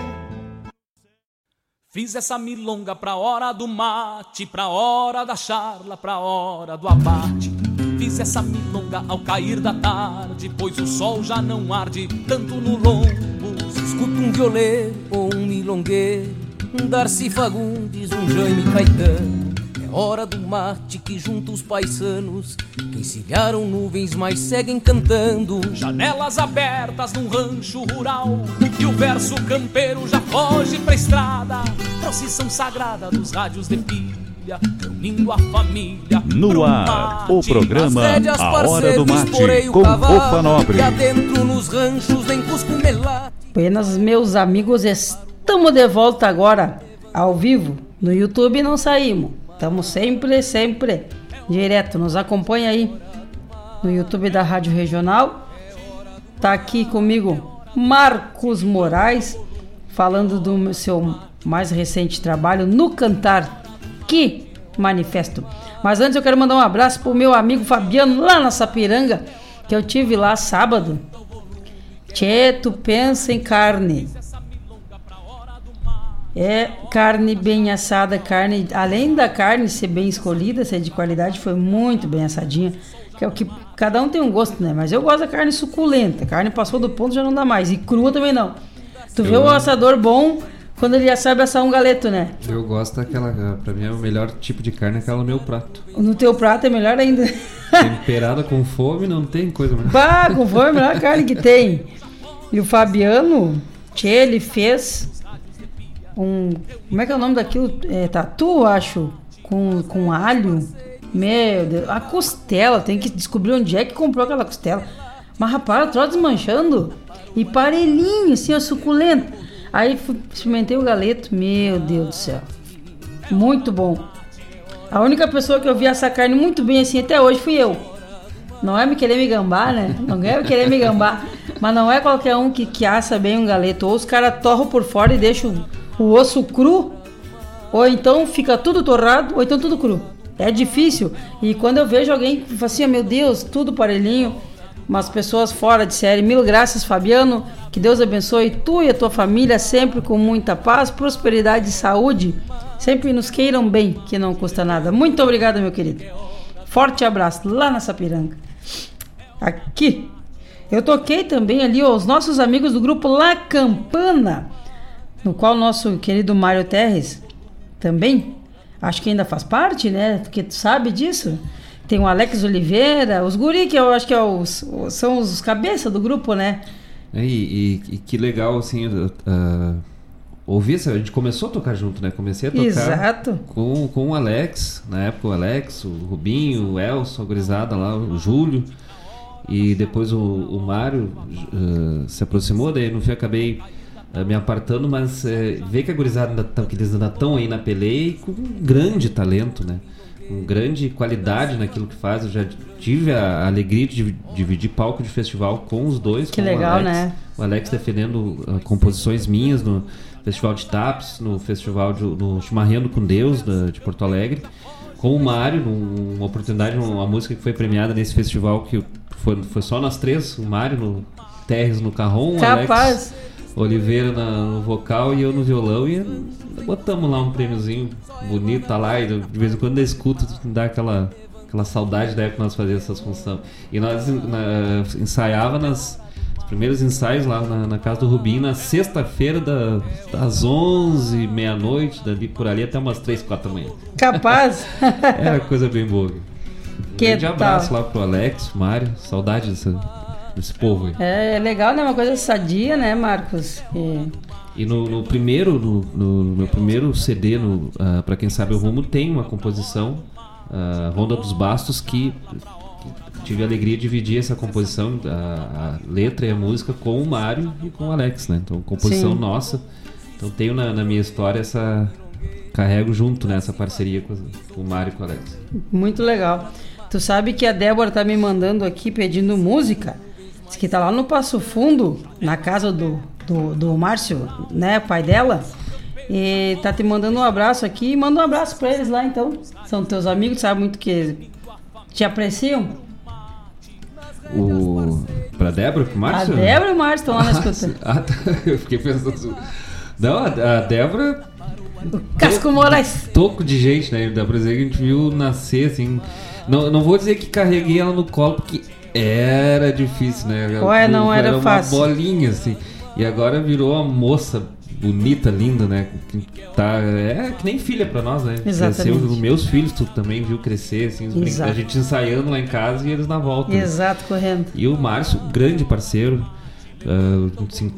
Fiz essa milonga pra hora do mate, pra hora da charla, pra hora do abate. Fiz essa milonga ao cair da tarde, pois o sol já não arde tanto no lombo. Escuta um violeiro ou um milongueiro, um Darcy Fagundes, um Jaime Caetano. É hora do mate que junta os paisanos, que encilharam nuvens, mas seguem cantando. Janelas abertas num rancho rural, e o verso campeiro já foge pra estrada. Procissão sagrada dos rádios de pilha, reunindo a família. No pro ar, mate. o programa A Hora do Mate, com Fofa Nobre. Adentro nos ranchos nem cusco melate. Buenas, meus amigos, estamos de volta agora, ao vivo. No YouTube não saímos. Estamos sempre, sempre direto. Nos acompanha aí no YouTube da Rádio Regional. Tá aqui comigo Marcos Moraes, falando do seu mais recente trabalho no Cantar. Que manifesto! Mas antes eu quero mandar um abraço pro meu amigo Fabiano lá na Sapiranga, que eu tive lá sábado. Tchê, tu pensa em carne. É carne bem assada, carne, além da carne ser bem escolhida, ser de qualidade, foi muito bem assadinha. Que é o que cada um tem um gosto, né? Mas eu gosto da carne suculenta. Carne passou do ponto já não dá mais. E crua também não. Tu vê o assador bom quando ele já sabe assar um galeto, né? Eu gosto daquela, pra mim é o melhor tipo de carne aquela no meu prato. No teu prato é melhor ainda. Temperada com fome não tem coisa melhor. Bah, com fome, a melhor carne que tem. E o Fabiano, tchê, ele fez um. Como é que é o nome daquilo? É, tatu, acho. Com, com alho. Meu Deus. A costela, tem que descobrir onde é que comprou aquela costela. Mas rapaz, troço desmanchando. E parelhinho, assim, ó, suculento. Aí experimentei o galeto. Meu Deus do céu. Muito bom. A única pessoa que eu vi essa carne muito bem assim até hoje fui eu. Não é me querer me gambar, né? Não é me querer me gambar. Mas não é qualquer um que, que assa bem um galeto. Ou os caras torram por fora e deixam o, o osso cru. Ou então fica tudo torrado, ou então tudo cru. É difícil. E quando eu vejo alguém que fala assim, "Ah, meu Deus, tudo parelhinho. Umas pessoas fora de série. Mil graças, Fabiano. Que Deus abençoe tu e a tua família sempre com muita paz, prosperidade e saúde. Sempre nos queiram bem, que não custa nada. Muito obrigado, meu querido. Forte abraço lá na Sapiranga. Aqui. Eu toquei também ali os nossos amigos do grupo La Campana, no qual nosso querido Mário Terres também, acho que ainda faz parte, né? Porque tu sabe disso. Tem o Alex Oliveira, os guri que eu acho que é os, são os cabeça do grupo, né? É, e, e- e que legal, assim, uh, ouvir essa. A gente começou a tocar junto, né? Comecei a tocar Exato. Com, com o Alex, na época o Alex, o Rubinho, o Elson, a gurizada lá, o Júlio. E depois o, o Mário uh, se aproximou, daí no fim acabei uh, me apartando, mas uh, ver que a gurizada ainda tão, que eles ainda estão aí na peleia e com um grande talento, né? Com grande qualidade naquilo que faz. Eu já tive a alegria de div- dividir palco de festival com os dois. Que com o legal, Alex. né? O Alex defendendo ah, composições minhas no Festival de Taps, no Festival de, no Chimarrendo com Deus da- de Porto Alegre. Com o Mário, uma oportunidade, uma música que foi premiada nesse festival que foi, foi só nós três, o Mário no Terres no Carrom, o. Alex Oliveira na- no vocal e eu no violão e botamos lá um prêmiozinho bonito, tá lá, e de vez em quando eu escuto, dá aquela, aquela saudade da época que nós fazíamos essas funções. E nós na- ensaiava nas os primeiros ensaios lá na, na casa do Rubinho na sexta-feira da- das 11, meia-noite, dali por ali até umas 3, 4 da manhã. Capaz. Era coisa bem boa. Um Que grande abraço tal? lá pro Alex, Mário, saudade desse, desse povo aí. É, é legal, né? Uma coisa sadia, né, Marcos? E- E no, no primeiro, no, no meu primeiro CD, no, ah, para quem sabe o rumo, tem uma composição, ah, Ronda dos Bastos, que tive a alegria de dividir essa composição, a, a letra e a música com o Mário e com o Alex, né? Então, composição Sim. nossa. Então tenho na, na minha história essa carrego junto nessa parceria com, com o Mário e com o Alex. Muito legal. Tu sabe que a Débora tá me mandando aqui pedindo música. Que tá lá no Passo Fundo, na casa do, do, do Márcio, né, pai dela. E tá te mandando um abraço aqui. Manda um abraço pra eles lá, então. São teus amigos, sabe muito que te apreciam. O pra Débora, pro Márcio? A Débora e o Márcio estão lá na Ah, escuta. Ah, tá. Eu fiquei pensando. Não, a, a Débora. Casco Moraes. Toco de gente, né? Dá pra dizer que a gente viu nascer, assim. Não, não vou dizer que carreguei ela no colo, porque era difícil, né? Ué, não era uma fácil. bolinha, assim. E agora virou uma moça bonita, linda, né? Que Tá, é que nem filha pra nós, né? Exatamente. Cresceu, os meus filhos, tu também viu crescer, assim, a gente ensaiando lá em casa e eles na volta. né? Exato, correndo. E o Márcio, grande parceiro, se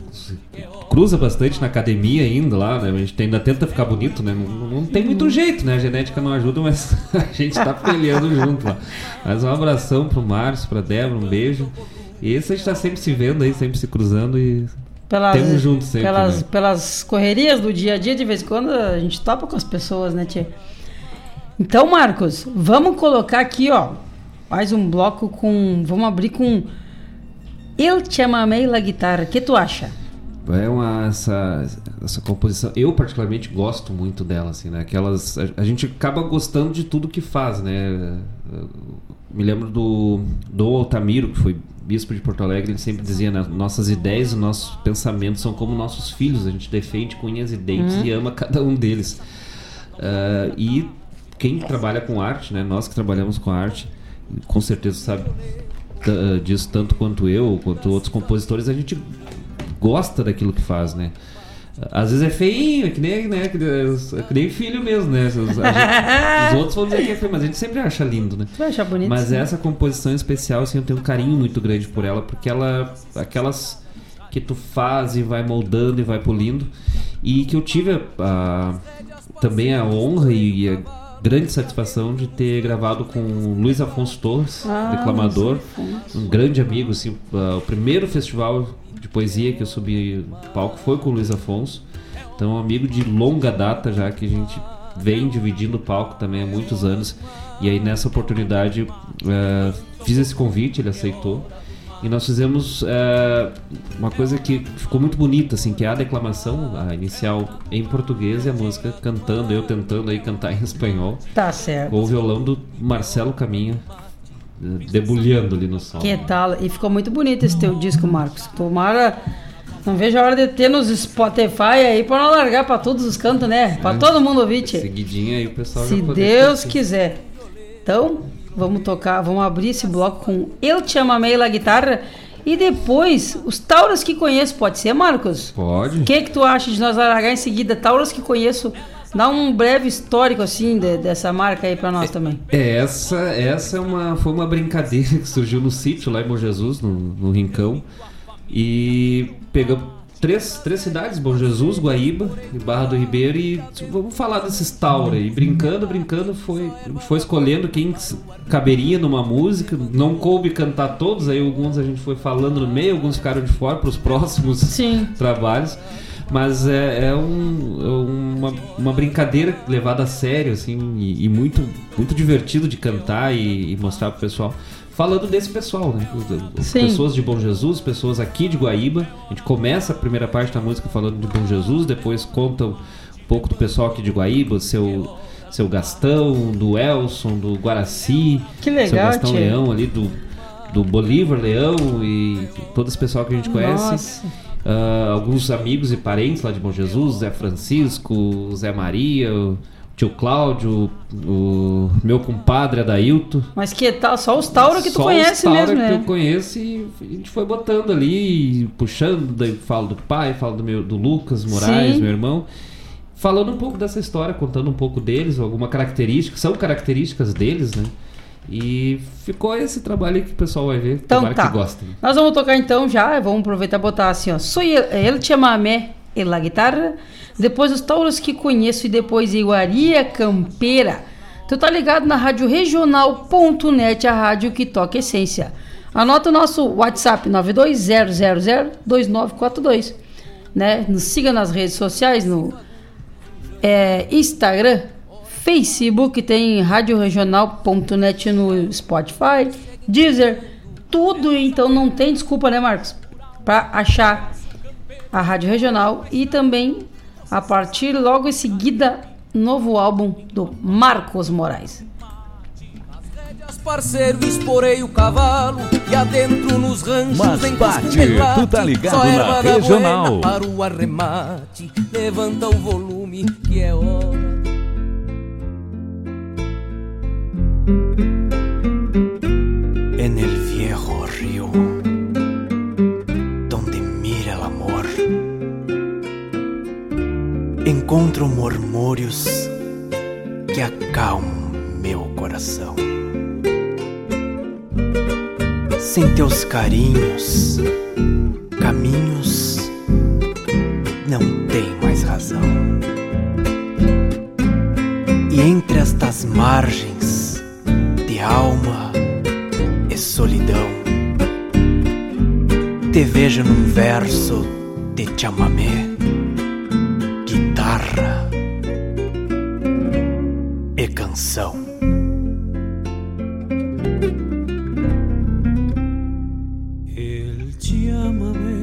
cruza bastante na academia ainda lá, né? A gente ainda tenta ficar bonito, né? Não, não tem muito jeito, né? A genética não ajuda, mas a gente tá peleando junto lá. Mas um abração pro Márcio, pra Débora, um beijo. E esse a gente tá sempre se vendo aí, sempre se cruzando e Pelas, temos juntos sempre. pelas, né? pelas correrias do dia a dia, de vez em quando a gente topa com as pessoas, né, tia? Então, Marcos, vamos colocar aqui, ó, mais um bloco com. Vamos abrir com. Eu te amamei la guitarra. O que tu acha? É uma essa, essa composição. Eu particularmente gosto muito dela, assim, né? Aquelas a, a gente acaba gostando de tudo que faz, né? Eu me lembro do do Altamiro, que foi bispo de Porto Alegre, ele sempre dizia, né? nossas ideias, e nossos pensamentos são como nossos filhos, a gente defende com unhas e dentes Uhum. e ama cada um deles. Ah, e quem trabalha com arte, né? Nós que trabalhamos com arte, com certeza sabe ta- disso tanto quanto eu, quanto outros compositores, a gente gosta daquilo que faz, né? Às vezes é feinho, é que nem, né, que, é que nem filho mesmo, né? Os, gente- os outros vão dizer que é feio, mas a gente sempre acha lindo, né? Vai achar bonito? Mas sim. essa composição especial, assim, eu tenho um carinho muito grande por ela, porque ela. Aquelas que tu faz e vai moldando e vai polindo. E que eu tive a- a- também a honra e a grande satisfação de ter gravado com o Luiz Afonso Torres, Ah, declamador, Afonso. um grande amigo, assim, o primeiro festival poesia que eu subi no palco foi com o Luiz Afonso. Então, um amigo de longa data já que a gente vem dividindo o palco também há muitos anos. E aí nessa oportunidade eh, fiz esse convite, ele aceitou. E nós fizemos eh, uma coisa que ficou muito bonita, assim, que é a declamação, a inicial em português e a música cantando, eu tentando aí cantar em espanhol. Tá certo. Com o violão do Marcelo Caminho, eh, debulhando ali no som. Que tal? E ficou muito bonito esse teu disco, Marcos. Tomara. Não vejo a hora de ter nos Spotify aí pra não largar pra todos os cantos, né? Pra É. todo mundo ouvir, tia. Seguidinha aí o pessoal Se Deus curtir. quiser. Então, vamos tocar, vamos abrir esse bloco com Eu Te Amamei La Guitarra. E depois, os Tauros que conheço, pode ser, Marcos? Pode. O que, que tu acha de nós largar em seguida? Tauros que conheço, dá um breve histórico assim de- dessa marca aí pra nós também. É, essa, essa é uma, foi uma brincadeira que surgiu no sítio lá em Bom Jesus, no, no Rincão. E pegamos três, três cidades, Bom Jesus, Guaíba e Barra do Ribeiro, e vamos falar desses Taura. E brincando, brincando, foi, foi escolhendo quem caberia numa música. Não coube cantar todos, aí alguns a gente foi falando no meio, alguns ficaram de fora para os próximos trabalhos. Mas é, é um- é uma, uma brincadeira levada a sério, assim, e, e muito, muito divertido de cantar e, e mostrar pro pessoal. Falando desse pessoal, né? As Sim. Pessoas de Bom Jesus, pessoas aqui de Guaíba. A gente começa a primeira parte da música falando de Bom Jesus, depois conta um pouco do pessoal aqui de Guaíba, seu, seu Gastão, do Elson, do Guaraci. Que legal, Seu Gastão tchê. Leão ali, do, do Bolívar Leão e todo esse pessoal que a gente conhece. Nossa. Ah, alguns amigos e parentes lá de Bom Jesus, Zé Francisco, Zé Maria, tio Cláudio, o meu compadre Adailto. Mas que tal? Só os Tauro que tu Só conhece os Taura mesmo, que né? eu conheço e a gente foi botando ali, puxando, daí falo do pai, falo do, meu, do Lucas Moraes, Sim. meu irmão. Falando um pouco dessa história, contando um pouco deles, alguma característica, são características deles, né? E ficou esse trabalho aí que o pessoal vai ver, Então tomara tá. que gostem. Nós vamos tocar então já, vamos aproveitar e botar assim, ó. Sou el, el chamamé e la guitarra, depois os tauros que conheço e depois Iguaria Campeira. Tu tá ligado na rádio regional.net, a rádio que toca essência. Anota o nosso WhatsApp 920002942, né? Nos siga nas redes sociais, no é, Instagram, Facebook, tem radioregional.net no Spotify, Deezer, tudo, então não tem desculpa, né, Marcos? Para achar a Rádio Regional e também a partir logo em seguida novo álbum do Marcos Moraes. Parceiro, esporei o cavalo e adentro nos ranchos Mas em bate, tu tá ligado só na regional. para o arremate, levanta o volume que é hora. Encontro murmúrios que acalmam meu coração. Sem teus carinhos, caminhos não tem mais razão. E entre estas margens de alma e solidão, te vejo num verso de chamamé, guitarra e canção. El llámame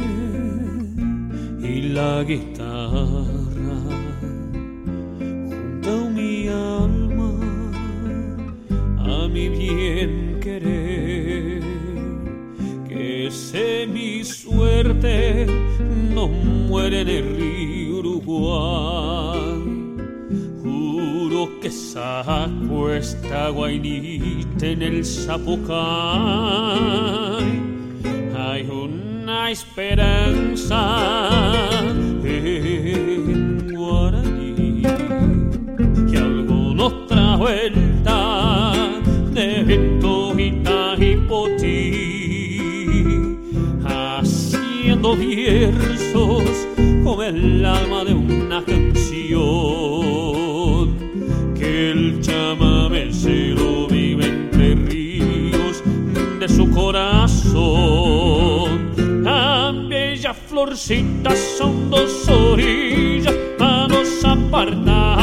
y la guitarra junto mi alma a mi bien querer que sé mi suerte no muere en el río Uruguay que saco esta guainita en el Zapucay. Hay una esperanza en Guaraní y alguna otra vuelta de Ventojita y Potí haciendo versos con el alma de una canción son dos orillas manos apartados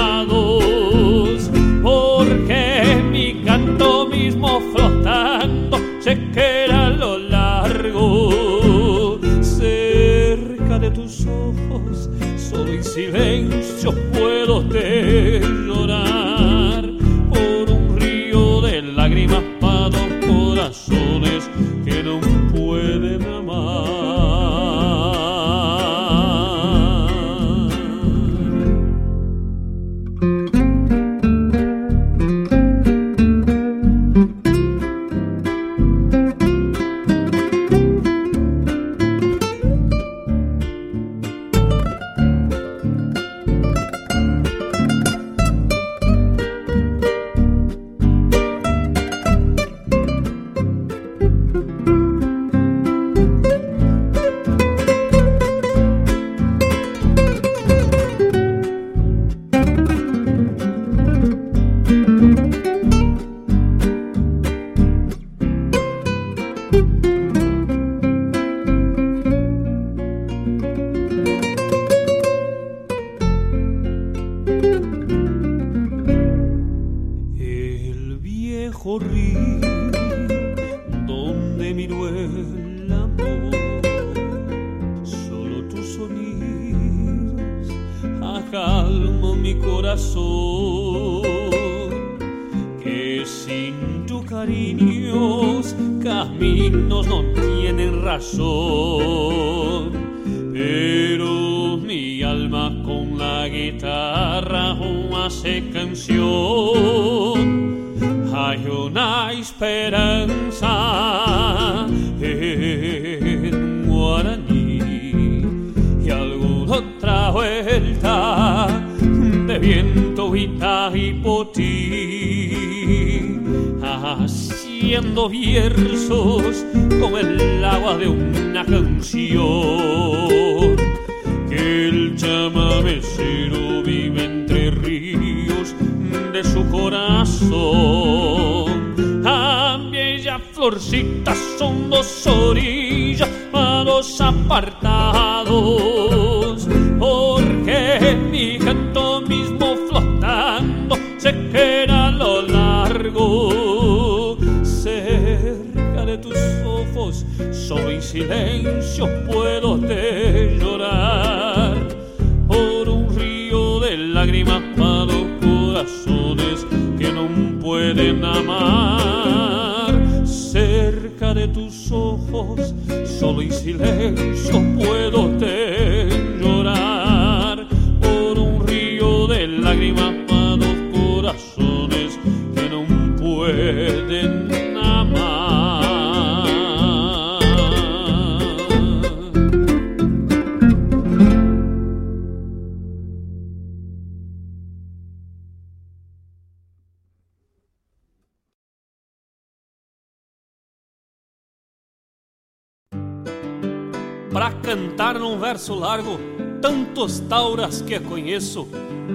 Pra cantar num verso largo, tantos tauras que conheço,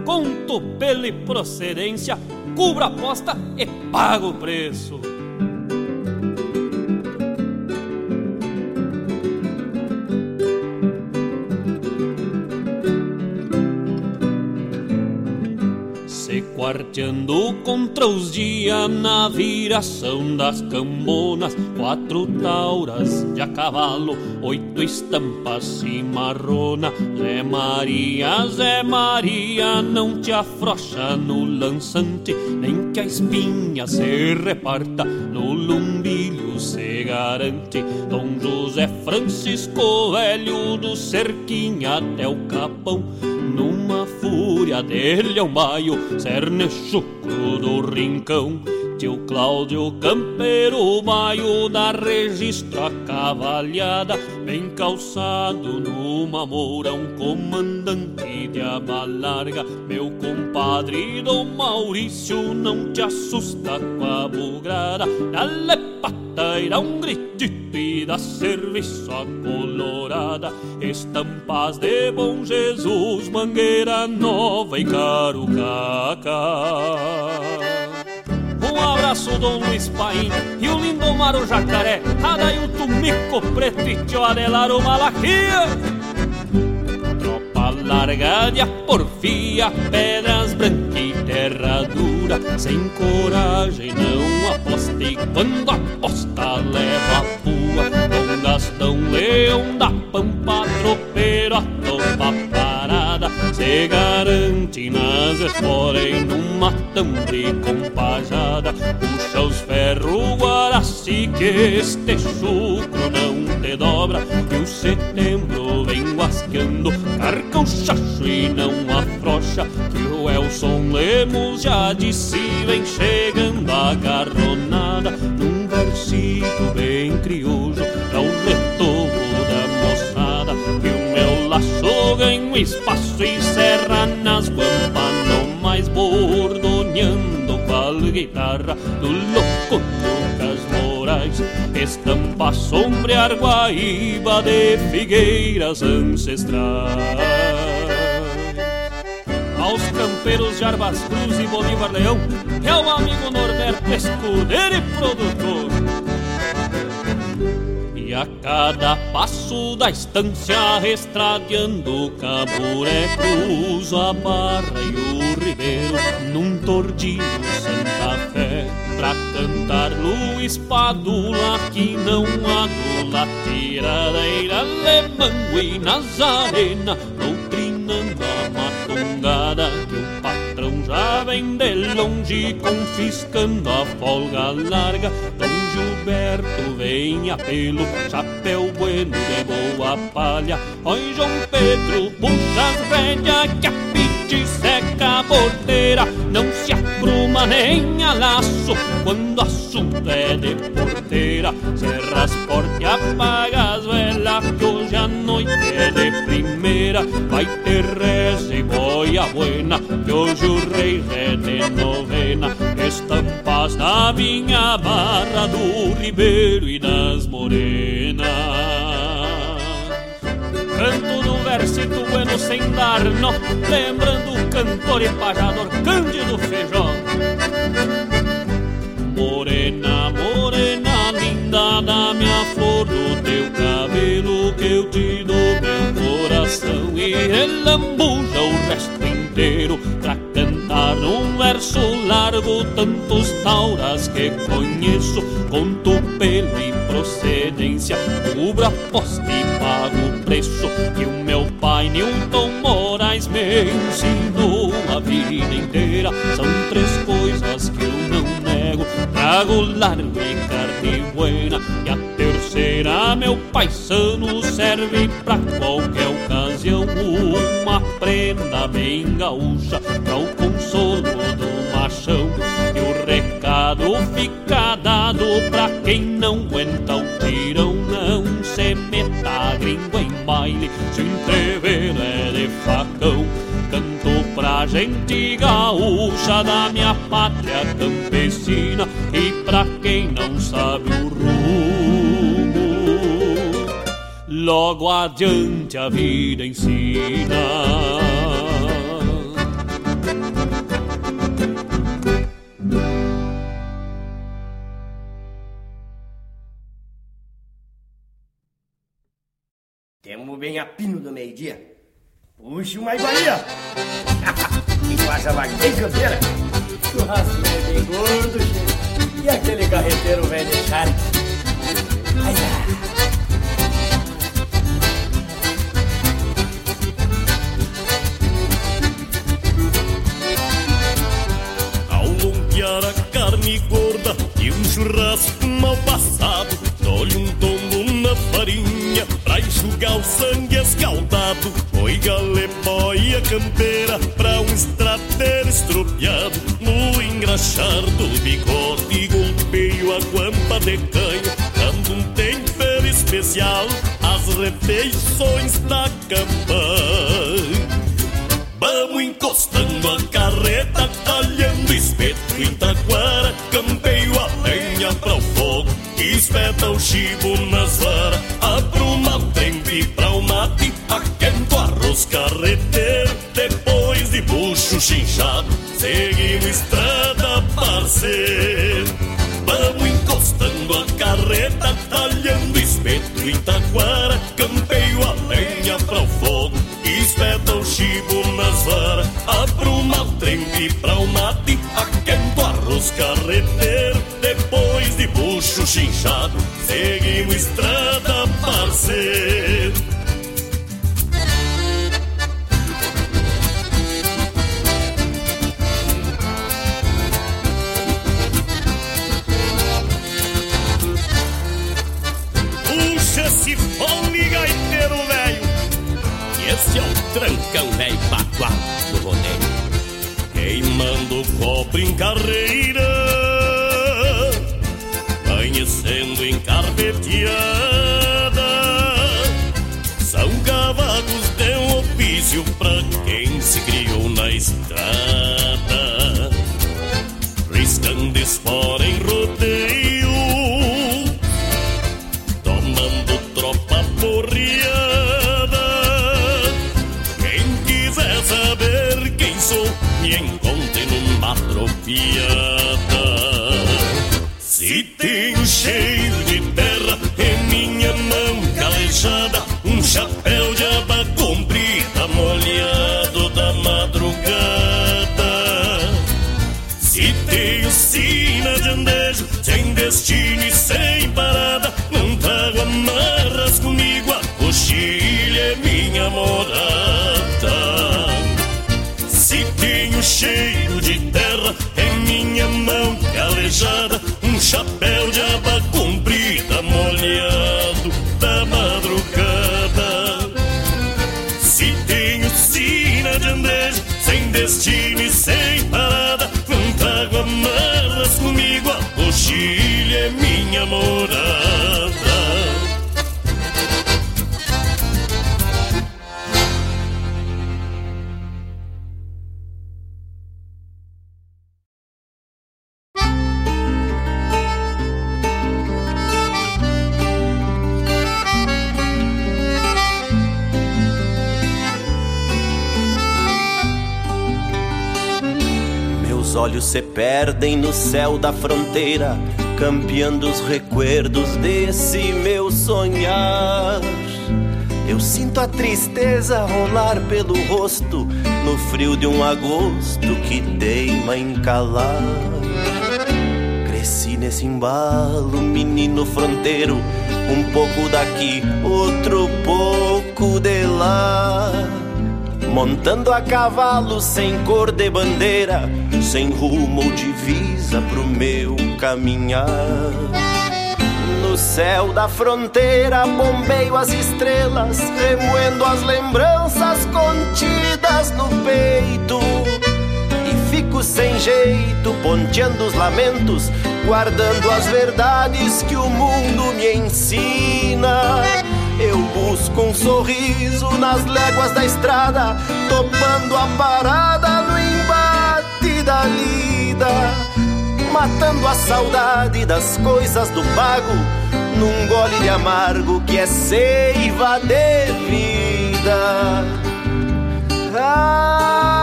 conto pela procedência, cubro a aposta e pago o preço. Quarteando contra os dias na viração das cambonas, quatro tauras de a cavalo, oito estampas cimarrona. Zé Maria, Zé Maria, não te afrocha no lançante, nem que a espinha se reparta no lumbilho se garante. Dom José Francisco, velho do cerquinho até o capão, numa fúria dele um baio, cerne chucro do rincão. Tio Cláudio Campeiro, maio da registro a cavalhada, bem calçado numa moura, um comandante de aba larga. Meu compadre Dom Maurício, não te assusta com a bugrada, dá-lhe e dá um gritito e dá serviço a colorada. Estampas de Bom Jesus, Mangueira Nova e Carucaca. Um abraço, Dom Luiz Paim e o Lindomar o Jacaré, Adailto Mico Preto e Tio Adelar o Malaquia. Tropa larga de a porfia, pedras brancas e terra dura, sem coragem não aposta e quando aposta leva a pua. Gastão Leão da Pampa, tropeiro a topa parada, se garante nas esporas e numa tambre compajada. Puxa os ferros, Guaraci, que este chucro não te dobra. E o setembro vem guasqueando, carca o chacho e não afrouxa. Que o Elson Lemos já disse, vem chegando a garronada. Num versito bem crioulo, espaço e serra nas guampas, não mais bordoneando qual guitarra do louco Lucas Moraes. Estampa sombrear guaíba de figueiras ancestrais. Aos campeiros de Arbas Cruz e Bolívar Leão, que é o amigo Norberto Escudeiro e produtor. A cada passo da estância, estradeando caburé, cruzo a barra e o ribeiro, num tordilho Santa Fé. pra cantar Luiz Padula que não adula tiradeira alemã e Nazarena doutrinando a matungada que o patrão já vem de longe confiscando a folga larga Gilberto vem a pelo chapéu bueno de boa palha. Oi João Pedro puxa as rédeas que a pite seca a porteira não se apruma nem a laço quando assunto é de porteira. Cerra as portas e apaga as velas que hoje a noite é de primeira. Vai ter reza e boia buena que hoje o rei é de novena. Estampas na minha barra do Ribeiro e das Morenas. Versito bueno sem dar nó Lembrando o cantor e pajador Cândido Feijó. Morena, morena, linda da minha flor Do teu cabelo que eu te dou meu coração. E relambuja o resto inteiro Pra cantar num verso largo Tantos tauras que conheço Conto pelo e procedência Cubro a posta e pago o preço o meu pai Newton Moraes me ensinou a vida inteira. São três coisas que eu não nego. Trago largo e carne buena. E a terceira, meu paisano Serve pra qualquer ocasião Uma prenda bem gaúcha. Pra o consolo do machão. E o recado fica dado Pra quem não aguenta o tirão. Não se meta gringo Se o entreveiro é de facão. Canto pra gente gaúcha Da minha pátria campesina. E pra quem não sabe o rumo Logo adiante a vida ensina Bem a pino do meio-dia. Puxa uma iguaria. e essa vaga bem campeira. É bem gordo. E aquele carreteiro velho de charque. Ai, ai. Carne gorda e um churrasco mal passado, dou-lhe um pra enxugar o sangue escaldado. Oi, galepóia campeira pra um estradeiro estropiado. No engraxar do bigode, golpeio a guampa de canha, dando um tempero especial às refeições da campanha. Vamos encostando a carreta, talhando espeto em taquara, campeio a lenha para o espeta o chibo nas varas, apruma o tempe pra o mate, aquento arroz carreteiro, depois de bucho chinchado, seguimos estrada parceiro. Vamos encostando a carreta, talhando espeto em taquara, campeio a lenha para o fogo, espeta o chibo nas varas, apruma o trempe pra o mate, aquento arroz carreteiro, depois de bucho chinchado, seguimos estrada parceiro. Puxa esse fome, gaiteiro velho. E esse é o trancão velho bagual do rodeio. Queimando cobre em carreira, amanhecendo em carpeteada. São cavalos de um ofício pra quem se criou na estrada. Riscando espora em perdem no céu da fronteira, campeando os recuerdos desse meu sonhar. Eu sinto a tristeza rolar pelo rosto no frio de um agosto que teima em calar. Cresci nesse embalo, menino fronteiro, um pouco daqui, outro pouco de lá. Montando a cavalo sem cor de bandeira, sem rumo ou divisa pro meu caminhar. No céu da fronteira bombeio as estrelas, remoendo as lembranças contidas no peito. E fico sem jeito, ponteando os lamentos, guardando as verdades que o mundo me ensina. Eu busco um sorriso nas léguas da estrada, topando a parada no embate da lida, matando a saudade das coisas do pago, num gole de amargo que é seiva de vida. Ah,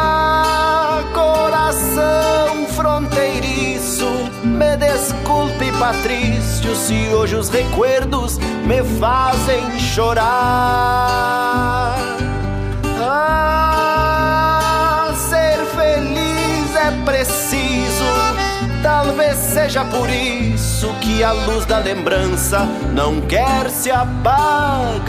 coração me desculpe, Patrício, se hoje os recuerdos me fazem chorar. Ah, ser feliz é preciso, talvez seja por isso que a luz da lembrança não quer se apagar.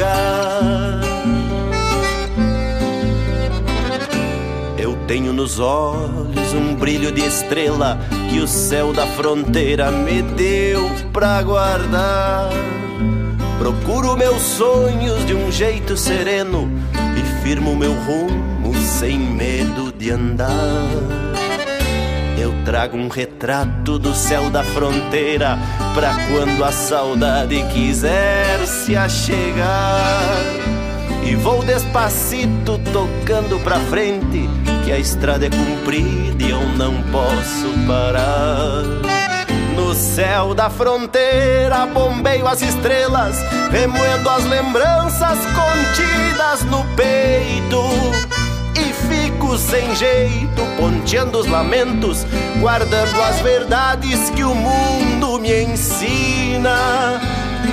Tenho nos olhos um brilho de estrela que o céu da fronteira me deu pra guardar. Procuro meus sonhos de um jeito sereno e firmo meu rumo sem medo de andar. Eu trago um retrato do céu da fronteira pra quando a saudade quiser se achegar. E vou despacito tocando pra frente, que a estrada é comprida e eu não posso parar. No céu da fronteira bombeio as estrelas, remoendo as lembranças contidas no peito. E fico sem jeito, ponteando os lamentos, guardando as verdades que o mundo me ensina.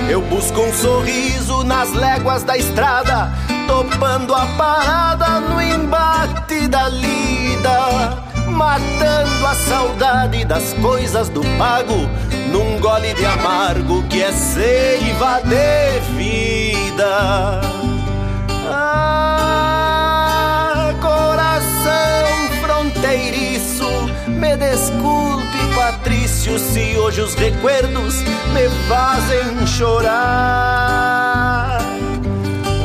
Eu busco um sorriso nas léguas da estrada, topando a parada no embate da lida, matando a saudade das coisas do pago, num gole de amargo que é seiva de vida. Ah, Patrício, se hoje os recuerdos me fazem chorar.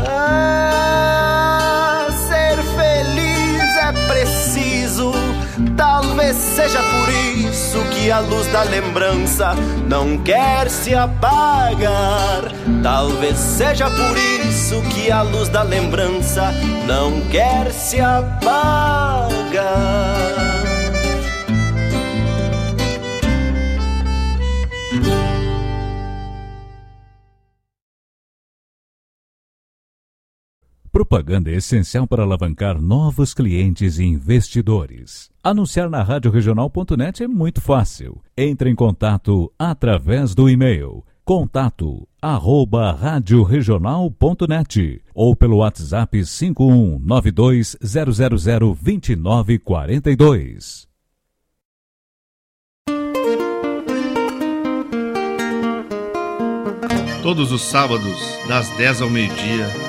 Ah, ser feliz é preciso, talvez seja por isso que a luz da lembrança não quer se apagar. Talvez seja por isso que a luz da lembrança não quer se apagar. Propaganda é essencial para alavancar novos clientes e investidores. Anunciar na radioregional.net é muito fácil. Entre em contato através do e-mail contato arroba ou pelo WhatsApp 51920002942. Todos os sábados, das 10 ao meio-dia,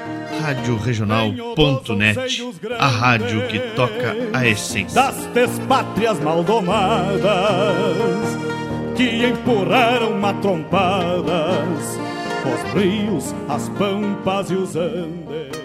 radioregional.net, a rádio que toca a essência. Das pátrias maldomadas que empurraram matrompadas os rios, as pampas e os andes.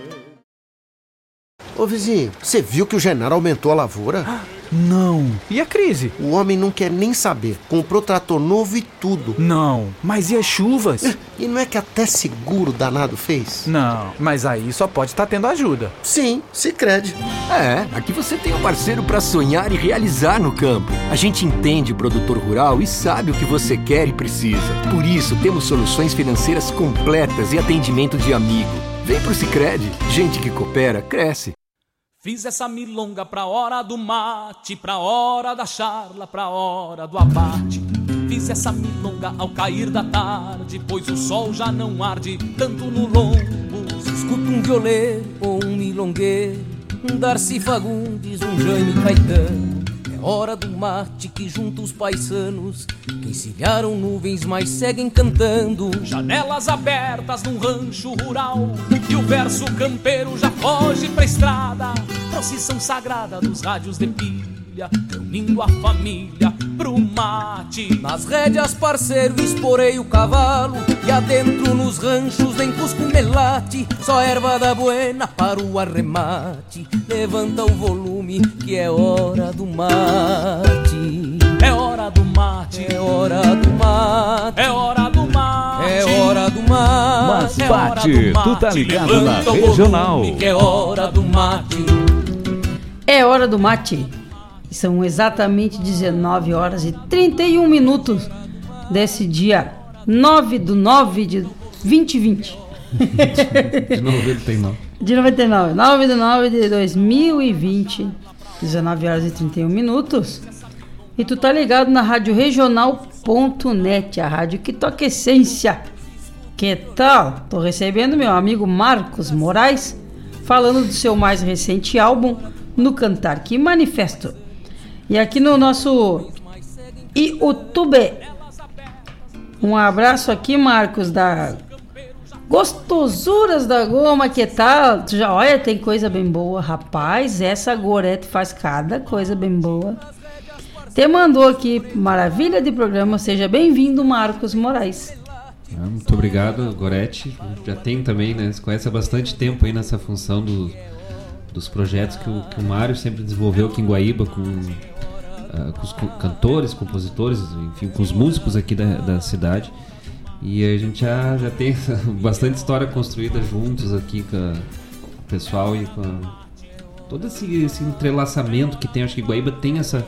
Ô vizinho, você viu que o Genaro aumentou a lavoura? Não. E a crise? O homem não quer nem saber. Comprou trator novo e tudo. Não. Mas e as chuvas? E não é que até seguro danado fez? Não. Mas aí só pode estar tendo ajuda. Sim, se crede. É, aqui você tem um parceiro para sonhar e realizar no campo. A gente entende o produtor rural e sabe o que você quer e precisa. Por isso, temos soluções financeiras completas e atendimento de amigo. Vem pro Sicredi. Gente que coopera, cresce. Fiz essa milonga pra hora do mate, pra hora da charla, pra hora do abate. Fiz essa milonga ao cair da tarde, pois o sol já não arde tanto no lombo. Se escuta um violeiro ou um milongueiro, um Darcy Fagundes, um Jaime Caetano. Hora do mate que junta os paisanos, que encilharam nuvens, mas seguem cantando. Janelas abertas num rancho rural, e o verso campeiro já foge pra estrada. Procissão sagrada dos rádios de pilha, reunindo a família pro mate. Nas rédeas, parceiro, esporei o cavalo, e adentro nos ranchos nem cusco melate, só erva da buena para o arremate. Levanta o volume que é hora do mate. É hora do mate, é hora do mate, é hora do mate, é hora do mate. Mas é bate, tu tá ligado na regional. volume que é hora do mate. É hora do mate. São exatamente 19 horas e 31 minutos desse dia 9 do 9 de 2020. De 99. De 99. 9 do 9 de 2020. 19 horas e 31 minutos. E tu tá ligado na rádio regional.net, a rádio que toca essência. Que tal? Tô recebendo meu amigo Marcos Moraes falando do seu mais recente álbum, No Cantar Que Manifesto. E aqui no nosso YouTube. Um abraço aqui, Marcos, da Gostosuras da Goma, que tal? Já olha, tem coisa bem boa. Rapaz, essa Gorete faz cada coisa bem boa. Te mandou aqui, maravilha de programa. Seja bem-vindo, Marcos Moraes. Ah, Muito obrigado, Gorete. Já tem também, né? Você conhece há bastante tempo aí nessa função do- dos projetos que o, que o Mário sempre desenvolveu aqui em Guaíba com, ah, com os cantores, compositores, enfim, com os músicos aqui da, da cidade. E a gente já, já tem bastante história construída juntos aqui com o pessoal e com a- todo esse, esse entrelaçamento que tem. Acho que Guaíba tem essa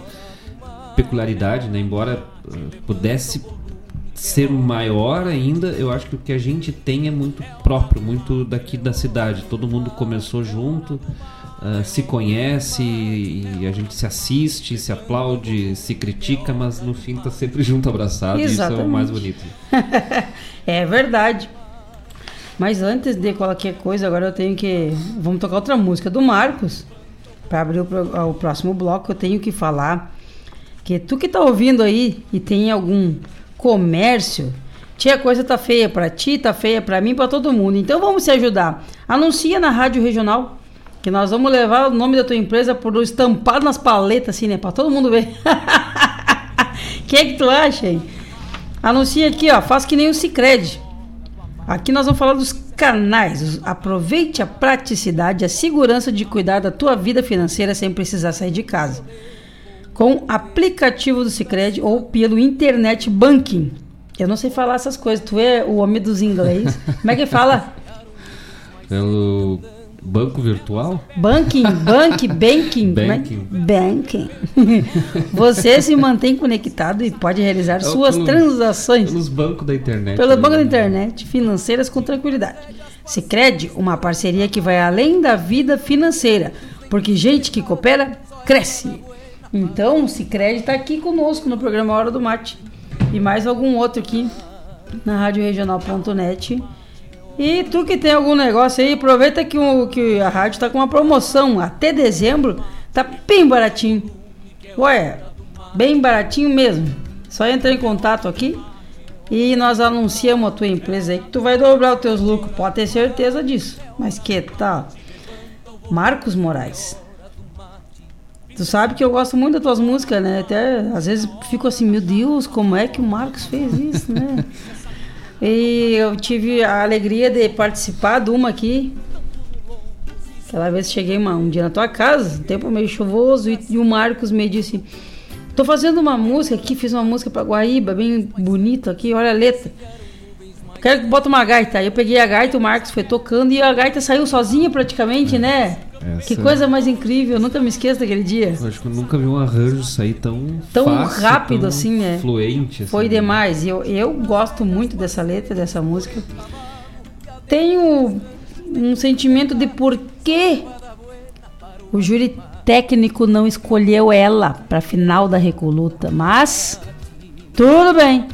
peculiaridade, né? Embora ah, pudesse ser maior ainda, eu acho que o que a gente tem é muito próprio, muito daqui da cidade. Todo mundo começou junto, ah, se conhece e a gente se assiste, se aplaude, se critica, mas no fim tá sempre junto, abraçado. E isso é o mais bonito. é verdade. Mas antes de qualquer coisa, agora eu tenho que. Vamos tocar outra música do Marcos. Para abrir o, pro- o próximo bloco, eu tenho que falar que tu que tá ouvindo aí e tem algum comércio, tia, a coisa tá feia para ti, tá feia para mim, para todo mundo. Então vamos se ajudar. Anuncia na rádio regional que nós vamos levar o nome da tua empresa por estampado nas paletas assim, né, para todo mundo ver. O que é que tu acha, hein? Anuncia aqui, ó, faz que nem o Cicred. Aqui nós vamos falar dos canais. Aproveite a praticidade a segurança de cuidar da tua vida financeira sem precisar sair de casa. Com aplicativo do Cicred ou pelo internet banking. Eu não sei falar essas coisas. Tu é o homem dos inglês. Como é que fala? Pelo banco virtual? Banking, bank, banking. é? Banking. Banking. Você se mantém conectado e pode realizar É suas pelo- transações Pelos bancos da internet. pelo né? banco da internet, financeiras com tranquilidade. Sicredi, uma parceria que vai além da vida financeira, porque gente que coopera cresce. Então, o Sicredi está aqui conosco no programa Hora do Mate e mais algum outro aqui na radioregional.net. E tu que tem algum negócio aí, aproveita que, o, que a rádio está com uma promoção até dezembro, tá bem baratinho. Ué, bem baratinho mesmo. Só entra em contato aqui e nós anunciamos a tua empresa aí que tu vai dobrar os teus lucros, pode ter certeza disso. Mas que tal? Marcos Moraes. Tu sabe que eu gosto muito das tuas músicas, né? Até às vezes fico assim, meu Deus, como é que o Marcos fez isso, né? e eu tive a alegria de participar de uma aqui. Aquela vez cheguei uma, um dia na tua casa, tempo meio chuvoso, e, e o Marcos me disse: Tô fazendo uma música aqui, fiz uma música pra Guaíba, bem bonita aqui, olha a letra. Quero que bota uma gaita. Aí eu peguei a gaita, o Marcos foi tocando e a gaita saiu sozinha praticamente, né? Essa- Que coisa mais incrível, eu nunca me esqueço daquele dia. Eu acho que eu nunca vi um arranjo sair tão Tão fácil, rápido tão assim, né? Fluente. assim. Foi demais. Eu, eu gosto muito dessa letra, dessa música. Tenho um sentimento de por que o júri técnico não escolheu ela para final da recoluta, mas tudo bem.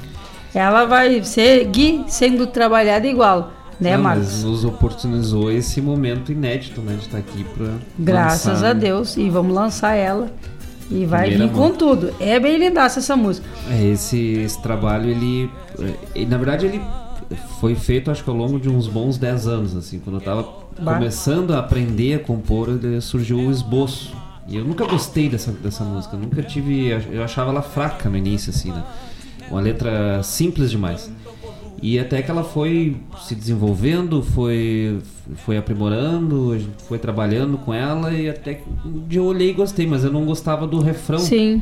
Ela vai seguir sendo trabalhada igual, né, Não, Marcos? Mas nos oportunizou esse momento inédito, né? De estar aqui pra. Graças lançar, a né? Deus. E vamos lançar ela. E vai Primeira vir mão. com tudo. É bem lindaça essa música. É, esse, esse trabalho, ele, ele- Na verdade, ele foi feito, acho que ao longo de uns bons 10 anos, assim. Quando eu tava Bah. começando a aprender a compor, surgiu o esboço. E eu nunca gostei dessa, dessa música. Nunca tive... Eu achava ela fraca no início, assim, né? Uma letra simples demais. E até que ela foi se desenvolvendo, foi, foi aprimorando, foi trabalhando com ela e até que eu olhei e gostei, mas eu não gostava do refrão. Sim.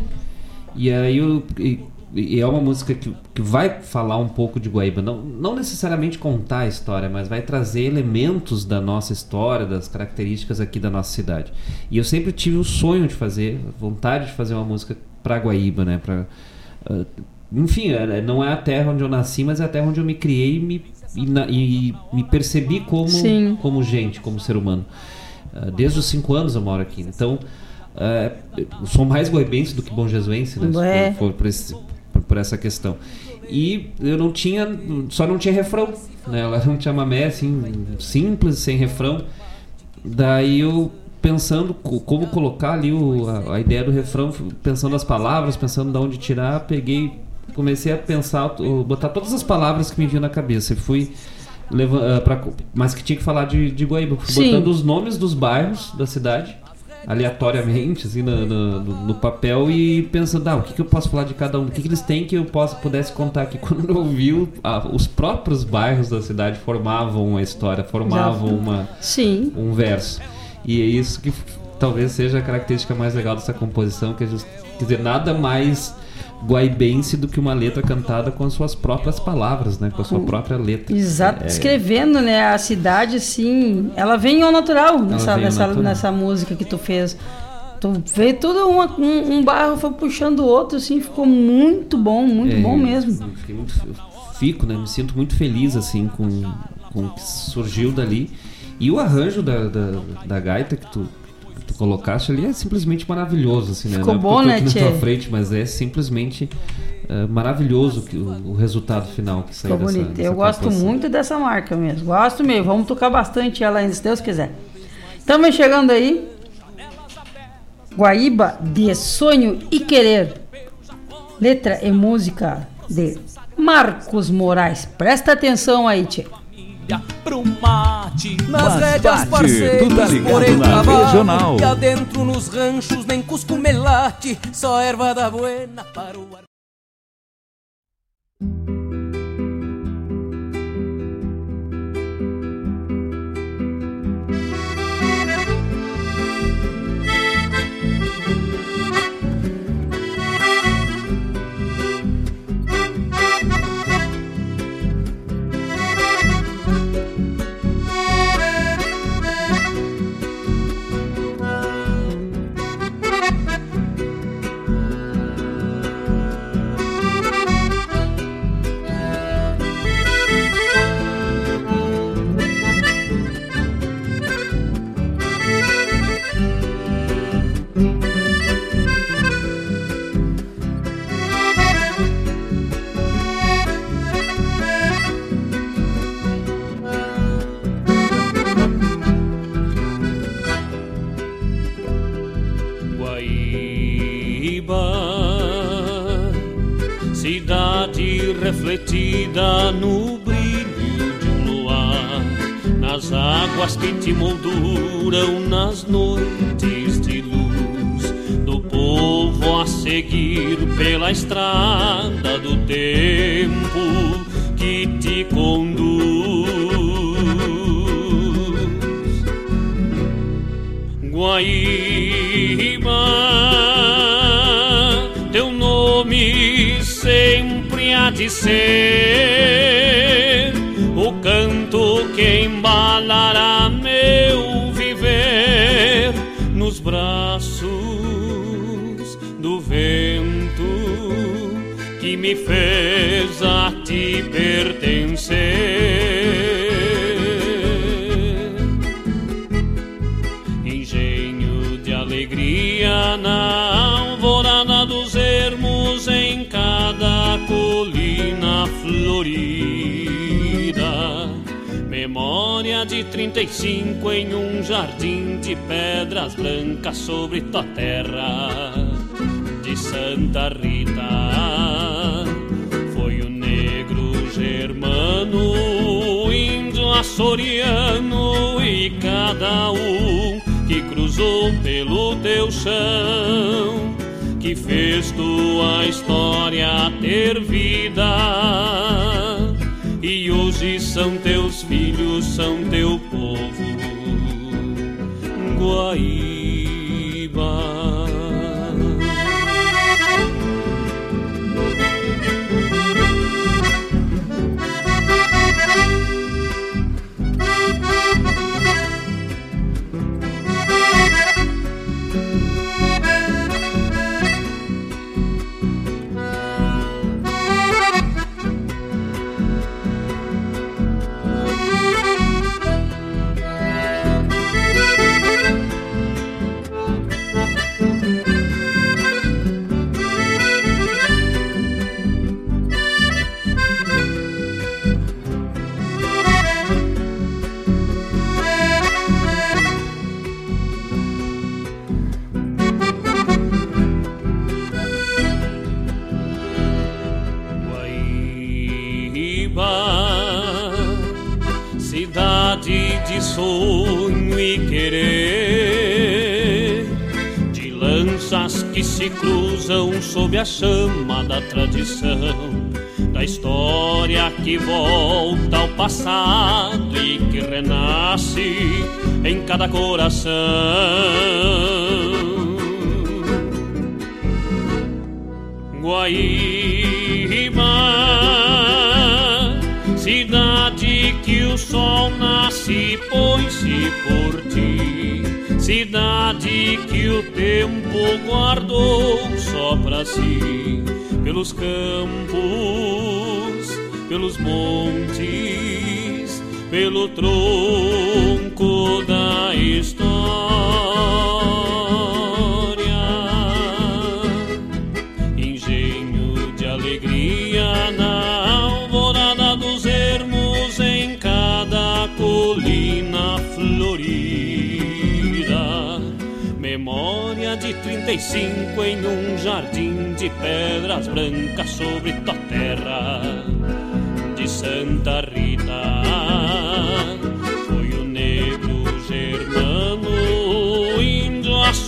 E aí eu, e, e é uma música que, que vai falar um pouco de Guaíba, não, não necessariamente contar a história, mas vai trazer elementos da nossa história, das características aqui da nossa cidade. E eu sempre tive o sonho de fazer, vontade de fazer uma música para Guaíba, né? Pra, ah, enfim, é- não é a terra onde eu nasci, mas é a terra onde eu me criei e me, e na- e me percebi como, Sim. como gente, como ser humano. Ah, desde os cinco anos eu moro aqui. Então, eu sou mais goibense do que bom jesuense, né? Se É. for por, esse- por- por essa questão. E eu não tinha, só não tinha refrão, né? Ela era um chamamé assim, simples, sem refrão. Daí eu pensando co- como colocar ali o- a, a ideia do refrão, pensando as palavras, pensando de onde tirar, peguei, comecei a pensar, botar todas as palavras que me vinham na cabeça. E fui ah, pra, mas que tinha que falar de, de Guaíba. Fui Sim. botando os nomes dos bairros da cidade aleatoriamente, assim, no, no- no- papel e pensando, ah, o que, que eu posso falar de cada um, o que, que eles têm que eu possa, pudesse contar aqui. Quando eu vi, o- a- os próprios bairros da cidade formavam uma história, formavam uma, Sim. um verso. E é isso que talvez seja a característica mais legal dessa composição, que é just, quer dizer, nada mais guaibense do que uma letra cantada com as suas próprias palavras, né? Com a sua própria letra. Exato, É- escrevendo, né? A cidade, assim, ela vem ao natural nessa, nessa, natural. nessa música que tu fez. Tu vê tudo uma- um, um barro foi puxando o outro, assim, ficou muito bom, muito É, bom mesmo. Muito, eu fico, né? Me sinto muito feliz assim com, com o que surgiu dali. E o arranjo da, da, da gaita que tu, tu colocaste ali é simplesmente maravilhoso, assim, né? Ficou Não é bom, né, aqui na tua frente, mas é simplesmente eh, maravilhoso que, o, o resultado final que saiu Ficou dessa, bonito. dessa Eu gosto composição. muito dessa marca mesmo. Gosto mesmo. Vamos tocar bastante ela ainda, se Deus quiser. Estamos chegando aí. Guaíba de Sonho e Querer. Letra e música de Marcos Moraes. Presta atenção aí, tchê. Pro mate Mas Nas rédeas parceiros tá ligado porém na cavalo, regional. E adentro nos ranchos nem cusco melate Só erva da buena para o ar Memória de 35 em um jardim de pedras brancas sobre tua terra de Santa Rita. Foi o negro germano, índio açoriano e cada um que cruzou pelo teu chão, que fez tua história ter vida. E hoje são teus são teu povo, Guaíba. Passado e que renasce em cada coração. Guaíba, cidade que o sol nasce põe-se por ti, cidade que o tempo guardou só para si, pelos campos, pelos montes, pelo tronco da história. Engenho de alegria na alvorada dos ermos em cada colina florida. Memória de 35 em um jardim de pedras brancas sobre tua terra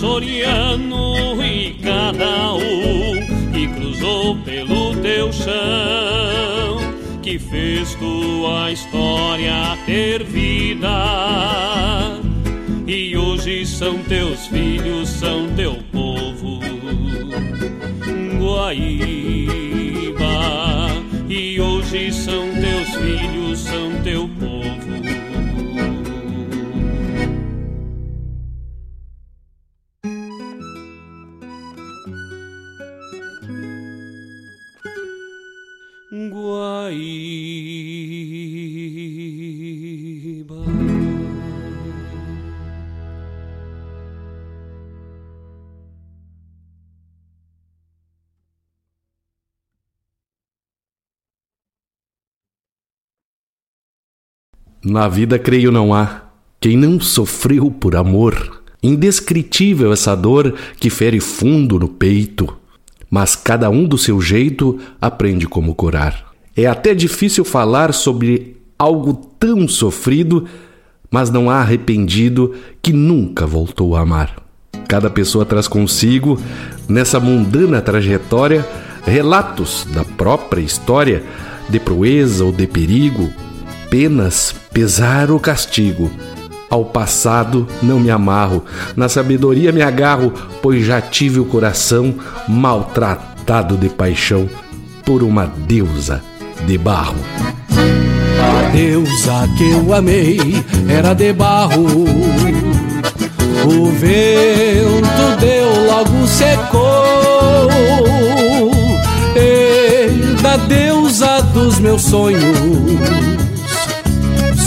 açoriano e cada um que cruzou pelo teu chão, que fez tua história ter vida. E hoje são teus filhos, são teu povo, Guaíba. E hoje são teus filhos, são teu povo. Na vida, creio, não há quem não sofreu por amor. Indescritível essa dor que fere fundo no peito, mas cada um do seu jeito aprende como curar. É até difícil falar sobre algo tão sofrido, mas não há arrependido que nunca voltou a amar. Cada pessoa traz consigo, nessa mundana trajetória, relatos da própria história, de proeza ou de perigo, penas, pesar ou castigo. Ao passado não me amarro, na sabedoria me agarro, pois já tive o coração maltratado de paixão por uma deusa de barro. A deusa que eu amei era de barro. O vento deu, logo secou. E da deusa dos meus sonhos,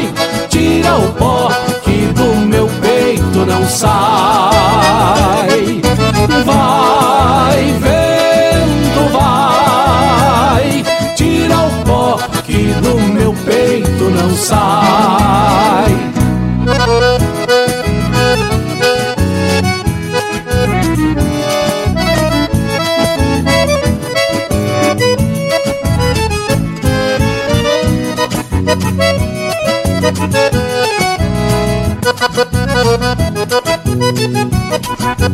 vai, tira o pó que do meu peito não sai. Vai, vento, vai, tira o pó que do meu peito não sai.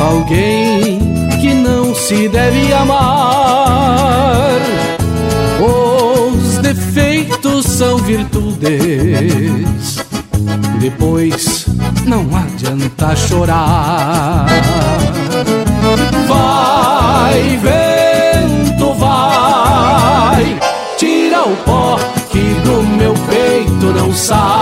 alguém que não se deve amar. Os defeitos são virtudes, depois não adianta chorar. Vai, vento, vai, tira o pó que do meu peito não sai.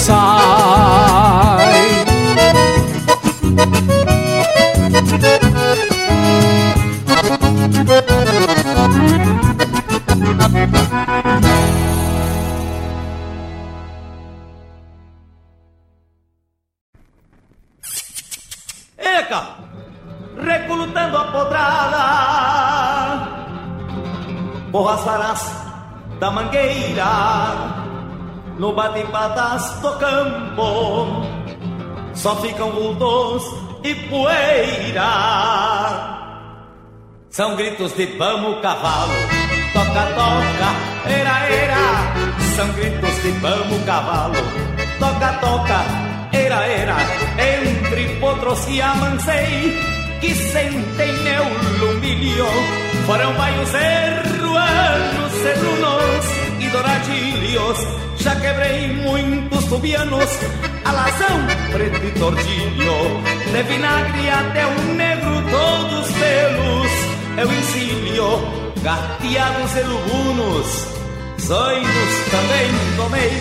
Peito gritos de vamos cavalo. Toca, toca, era, era. São gritos de vamos cavalo. Toca, toca, era, era. Entre potros que amancei Que sentem meu lumilho. Foram baios erruanos, cedrunos e douradilhos Já quebrei muitos tubianos Alazão, preto e tordilho. De vinagre até o negro todos pelos eu ensilho, gateados e lubunos, zoinos também domei,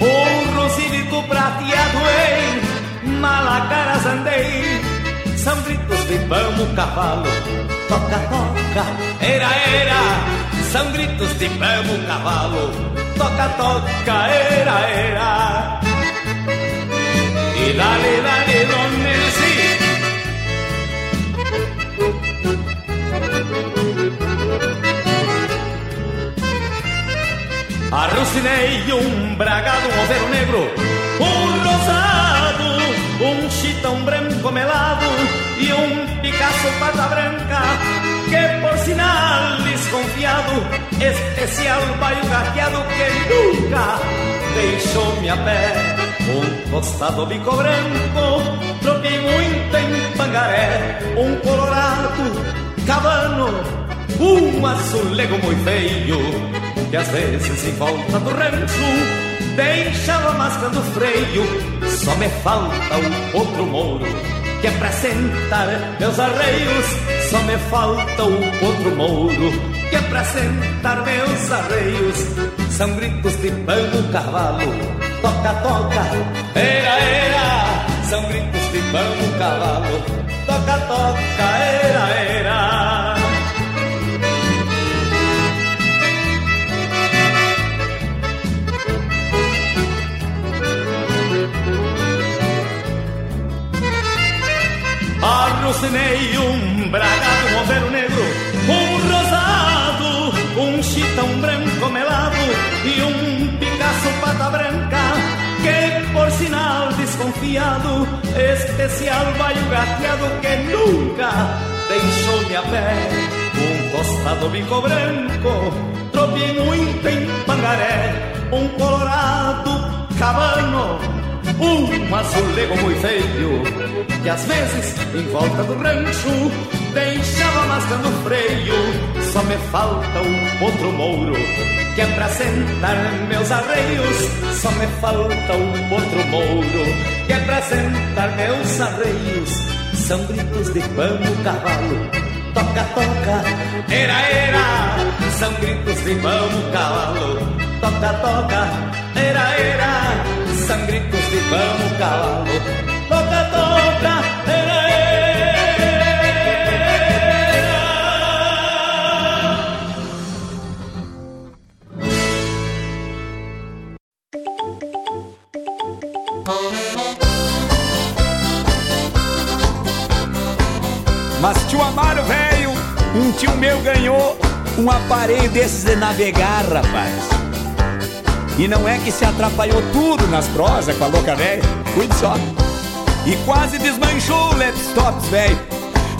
um rosilito prateado em malacaras andei, são gritos de vamos cavalo, toca, toca, era, era, são gritos de vamos cavalo, toca, toca, era, era. Y dale, dale, don Arrucinei um bragado, um overo negro, um rosado, um chitão branco melado e um Picasso pata branca, que por sinal desconfiado, especial baio gateado que nunca deixou-me pé. Um tostado bico branco, troquei muito em Pangaré, um colorado, cabano, um azulego muito feio, que às vezes em volta do rancho deixava mascando freio. Só me falta o outro mouro, que é pra sentar meus arreios. Só me falta o outro mouro, que é pra sentar meus arreios. São gritos de pano cavalo toca, toca, era, era, são gritos de vamos cavalo, toca, toca, era, era. Arrucinei um bragado, um overo negro, um rosado, um chitão branco melado e um sinal desconfiado especial vai o gateado que nunca deixou-me a pé. Um tostado bico branco tropi muito em Pangaré um colorado cabano um azulego muito feio que às vezes em volta do rancho deixava mascando freio só me falta um outro mouro que é pra sentar meus arreios. Só me falta um outro mouro, que é pra sentar meus arreios. São gritos de vamos cavalo, toca, toca, era, era. São gritos de vamos cavalo, toca, toca, era, era. São gritos de vamos cavalo, toca, toca, era, era. Mas tio Amaro, velho, um tio meu ganhou um aparelho desses de navegar, rapaz. E não é que se atrapalhou tudo nas prosas com a louca velha, cuide só. E quase desmanchou o laptops, velho.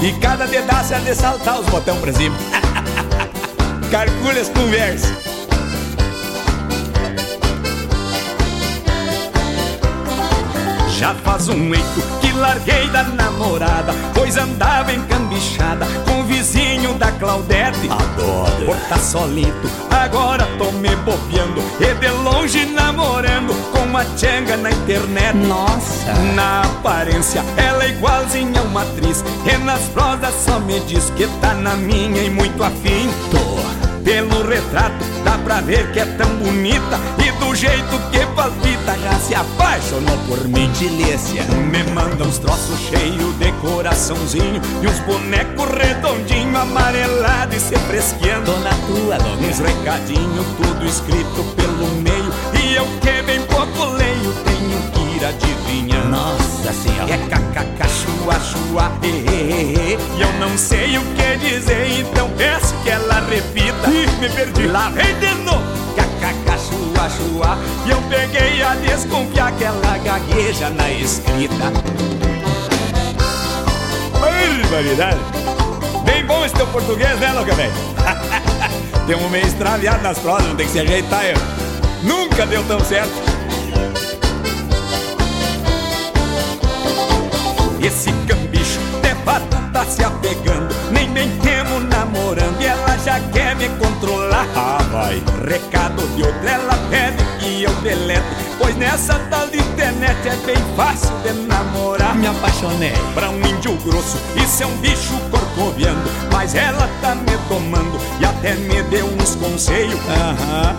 E cada pedaço era de saltar os botões pra cima. Calcule as Já faz um eito que larguei da namorada Pois andava encambichada com o vizinho da Claudete. Adoro. Por tá solito, agora tô me bobeando E de longe namorando com a tchanga na internet. Nossa. Na aparência ela é igualzinha a uma atriz E nas prosas só me diz que tá na minha e muito afim. Tô pelo retrato dá pra ver que é tão bonita E do jeito que palpita já se apaixonou por mim. Delícia Me manda uns troços cheios de coraçãozinho E uns bonecos redondinho amarelado e se fresqueando. Na tua, Uns recadinhos tudo escrito pelo meio E eu que bem pouco leio Nossa senhora. É kkk, chua, chua, e, e, e, E. Eu não sei o que dizer Então peço que ela repita. Ih, me perdi. Lá vem de novo. Kkk, chua, chua E eu peguei a desconfiar que ela gagueja na escrita. Barbaridade. Bem bom esse teu português, né, louca velho? Temos meio extraviado nas prosas, não tem que se ajeitar eu. Nunca deu tão certo Esse cambicho de fato tá se apegando. Nem bem temo namorando E ela já quer me controlar. Ah, vai Recado de outra ela pede que eu deleto. Pois nessa tal de internet é bem fácil de namorar. Me apaixonei pra um índio grosso. Isso é um bicho corpo mas ela tá me tomando e até me deu uns conselhos.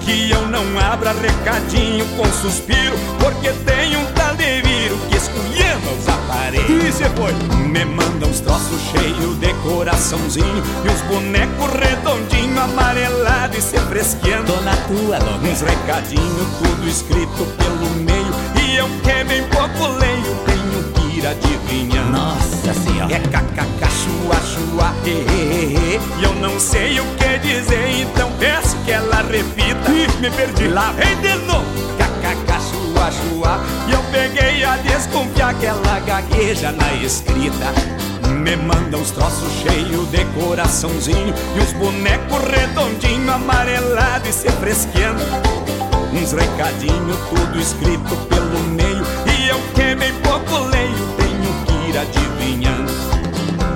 Que eu não abra recadinho com suspiro, porque tem um tal de viro que esculhamba os aparelhos. E cê foi? Me manda uns troços cheios de coraçãozinho e uns bonecos redondinho, amarelado e se fresqueando. Tô na tua, louca. Uns recadinhos, tudo escrito pelo meio. E eu que bem pouco leio, tenho ir adivinhando. Nossa senhora. É kkk, chua, chua, e, e, e, E eu não sei o que dizer, então peço que ela repita. Ih, me perdi. Lá vem de novo, kkk, chua, chua. E eu peguei a desconfiar que ela gagueja na escrita. Me manda uns troços cheios de coraçãozinho E uns bonecos redondinho, amarelado e se fresqueando Uns recadinhos, tudo escrito pelo meio E eu que bem pouco ir adivinhando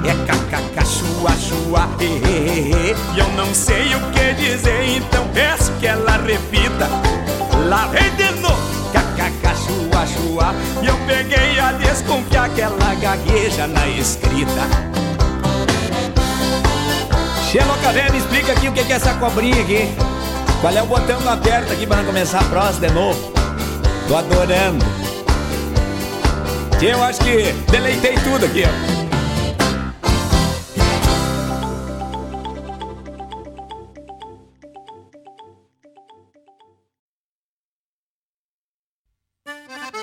É kkk, chua, chua, e, eu não sei o que dizer, então peço que ela repita Lá vem de novo, kkk, chua, chua E eu peguei a desconfiar que ela gagueja na escrita Xeloca me explica aqui o que é essa cobrinha aqui. Qual é o botão que aperta aqui para começar a prosa de novo? Tô adorando. Eu acho que deleitei tudo aqui, ó.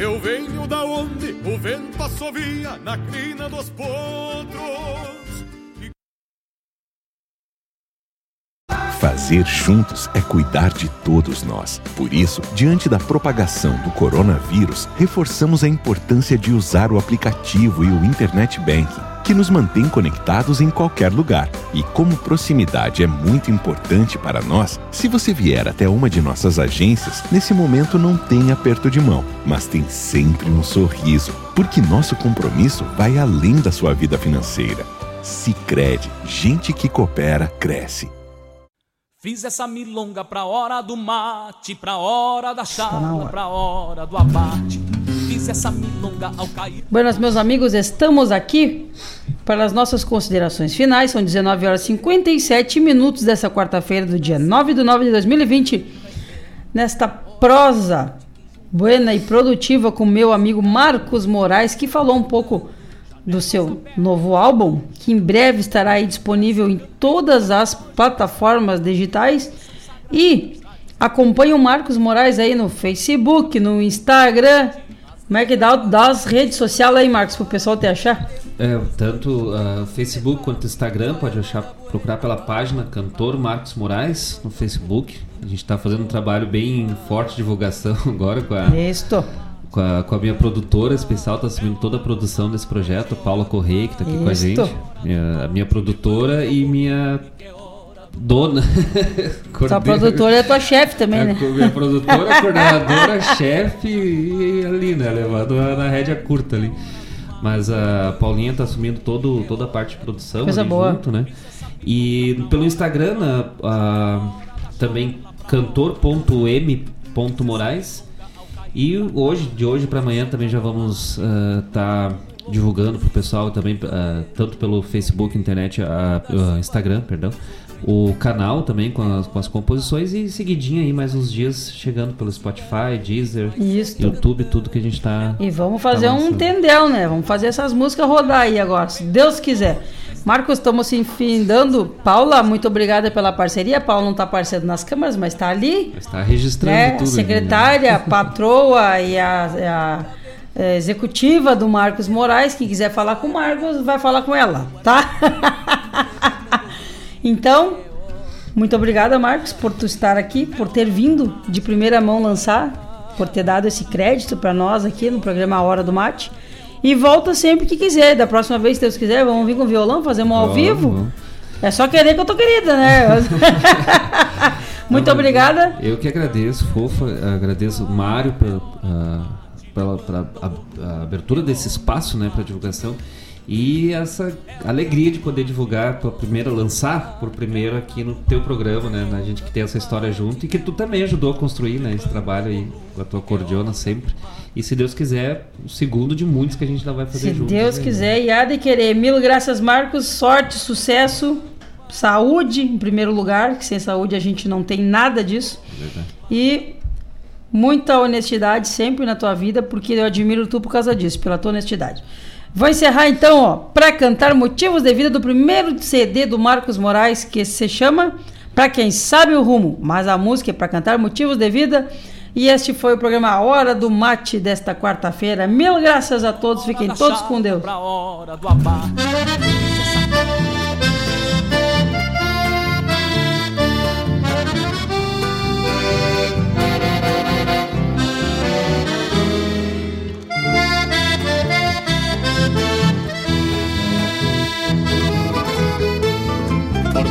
Eu venho da onde o vento assovia na crina dos potros. Fazer juntos é cuidar de todos nós. Por isso, diante da propagação do coronavírus, reforçamos a importância de usar o aplicativo e o Internet Banking, que nos mantém conectados em qualquer lugar. E como proximidade é muito importante para nós, se você vier até uma de nossas agências, nesse momento não tem aperto de mão, mas tem sempre um sorriso, porque nosso compromisso vai além da sua vida financeira. Sicredi, gente que coopera cresce. Fiz essa milonga pra hora do mate, pra hora da charla, hora. pra hora do abate. Fiz essa milonga ao cair. Buenas, meus amigos, estamos aqui para as nossas considerações finais. São 19 horas e 57 minutos dessa quarta-feira, do dia 9 de nove de 2020. Nesta prosa buena e produtiva com meu amigo Marcos Moraes, que falou um pouco do seu novo álbum, que em breve estará aí disponível em todas as plataformas digitais. E acompanhe o Marcos Moraes aí no Facebook, no Instagram. Como é que dá, dá as redes sociais aí, Marcos, pro pessoal te achar? É, tanto uh, Facebook quanto Instagram, pode achar, procurar pela página Cantor Marcos Moraes no Facebook. A gente está fazendo um trabalho bem forte de divulgação agora com a, Isto. com a, com a minha produtora especial, está assumindo toda a produção desse projeto, Paula Correia, que está aqui com a Isto. gente. Minha- a minha produtora e minha dona. Sua produtora é tua chefe também, É, né? Minha produtora, coordenadora, chefe e ali, né? Levando a- na rédea curta ali. Mas a Paulinha tá assumindo todo, toda a parte de produção Coisa boa. junto, né? E pelo Instagram, né, a- também cantor.m.moraes. E hoje, de hoje para amanhã também já vamos estar divulgando pro pessoal também, ah, tanto pelo Facebook, internet, ah, Instagram, perdão, o canal também com as, com as composições e seguidinho aí mais uns dias chegando pelo Spotify, Deezer, Isto. YouTube, tudo que a gente tá. E vamos fazer tá um tendel, né? Vamos fazer essas músicas rodar aí agora, se Deus quiser. Marcos, estamos se findando. Paula, muito obrigada pela parceria. Paula não está parceiro nas câmeras, mas está ali. Está registrando né? tudo. Secretária, patroa e a, a, eh, executiva do Marcos Moraes. Quem quiser falar com o Marcos, vai falar com ela, tá? então, muito obrigada, Marcos, por tu estar aqui, por ter vindo de primeira mão lançar, por ter dado esse crédito para nós aqui no programa A Hora do Mate. E volta sempre que quiser. Da próxima vez, se Deus quiser, vamos vir com violão, fazer um ao Vamos, vivo. vamos. É só querer que eu tô querida, né? Muito obrigada. Eu que agradeço, fofa, agradeço o Mário pela, uh, pela, pela a, a abertura desse espaço né, para divulgação e essa alegria de poder divulgar por primeira, lançar por primeiro aqui no teu programa, né? A gente que tem essa história junto e que tu também ajudou a construir, né? Esse trabalho aí com a tua cordiona sempre. E se Deus quiser, o segundo de muitos que a gente ainda vai fazer Se juntos. Deus né? quiser, e há de querer. Mil graças, Marcos. Sorte, sucesso, saúde em primeiro lugar, que sem saúde a gente não tem nada disso. Verdade. E muita honestidade sempre na tua vida, porque eu admiro tu por causa disso, pela tua honestidade. Vou encerrar então, ó, para cantar Motivos de Vida do primeiro CD do Marcos Moraes, que se chama Para Quem Sabe o Rumo, mas a música é para cantar Motivos de Vida. E este foi o programa Hora do Mate desta quarta-feira. Mil graças a todos, fiquem todos com Deus.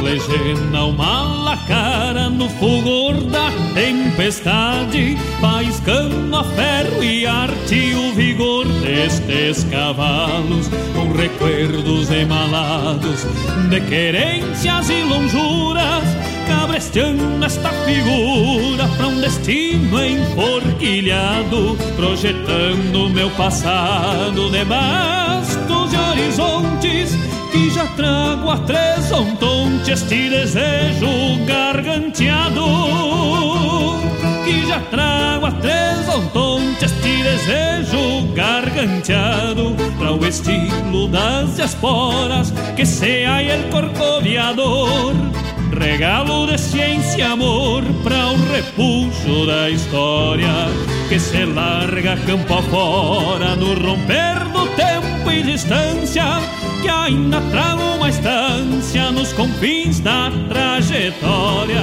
Legena uma lacara no fulgor da tempestade Faiscando a ferro e arte o vigor destes cavalos Com recuerdos emalados de querências e lonjuras Cabresteando esta figura pra um destino enforquilhado Projetando meu passado de bastos e horizontes que já trago a três ontonte este desejo garganteado. Que já trago a três ontonte este desejo garganteado para o estilo das esporas que sea el corcoviador. Regalo de ciência e amor para o repuxo da história que se larga campo afora no romper do tempo e distância que ainda trago uma estância nos confins da trajetória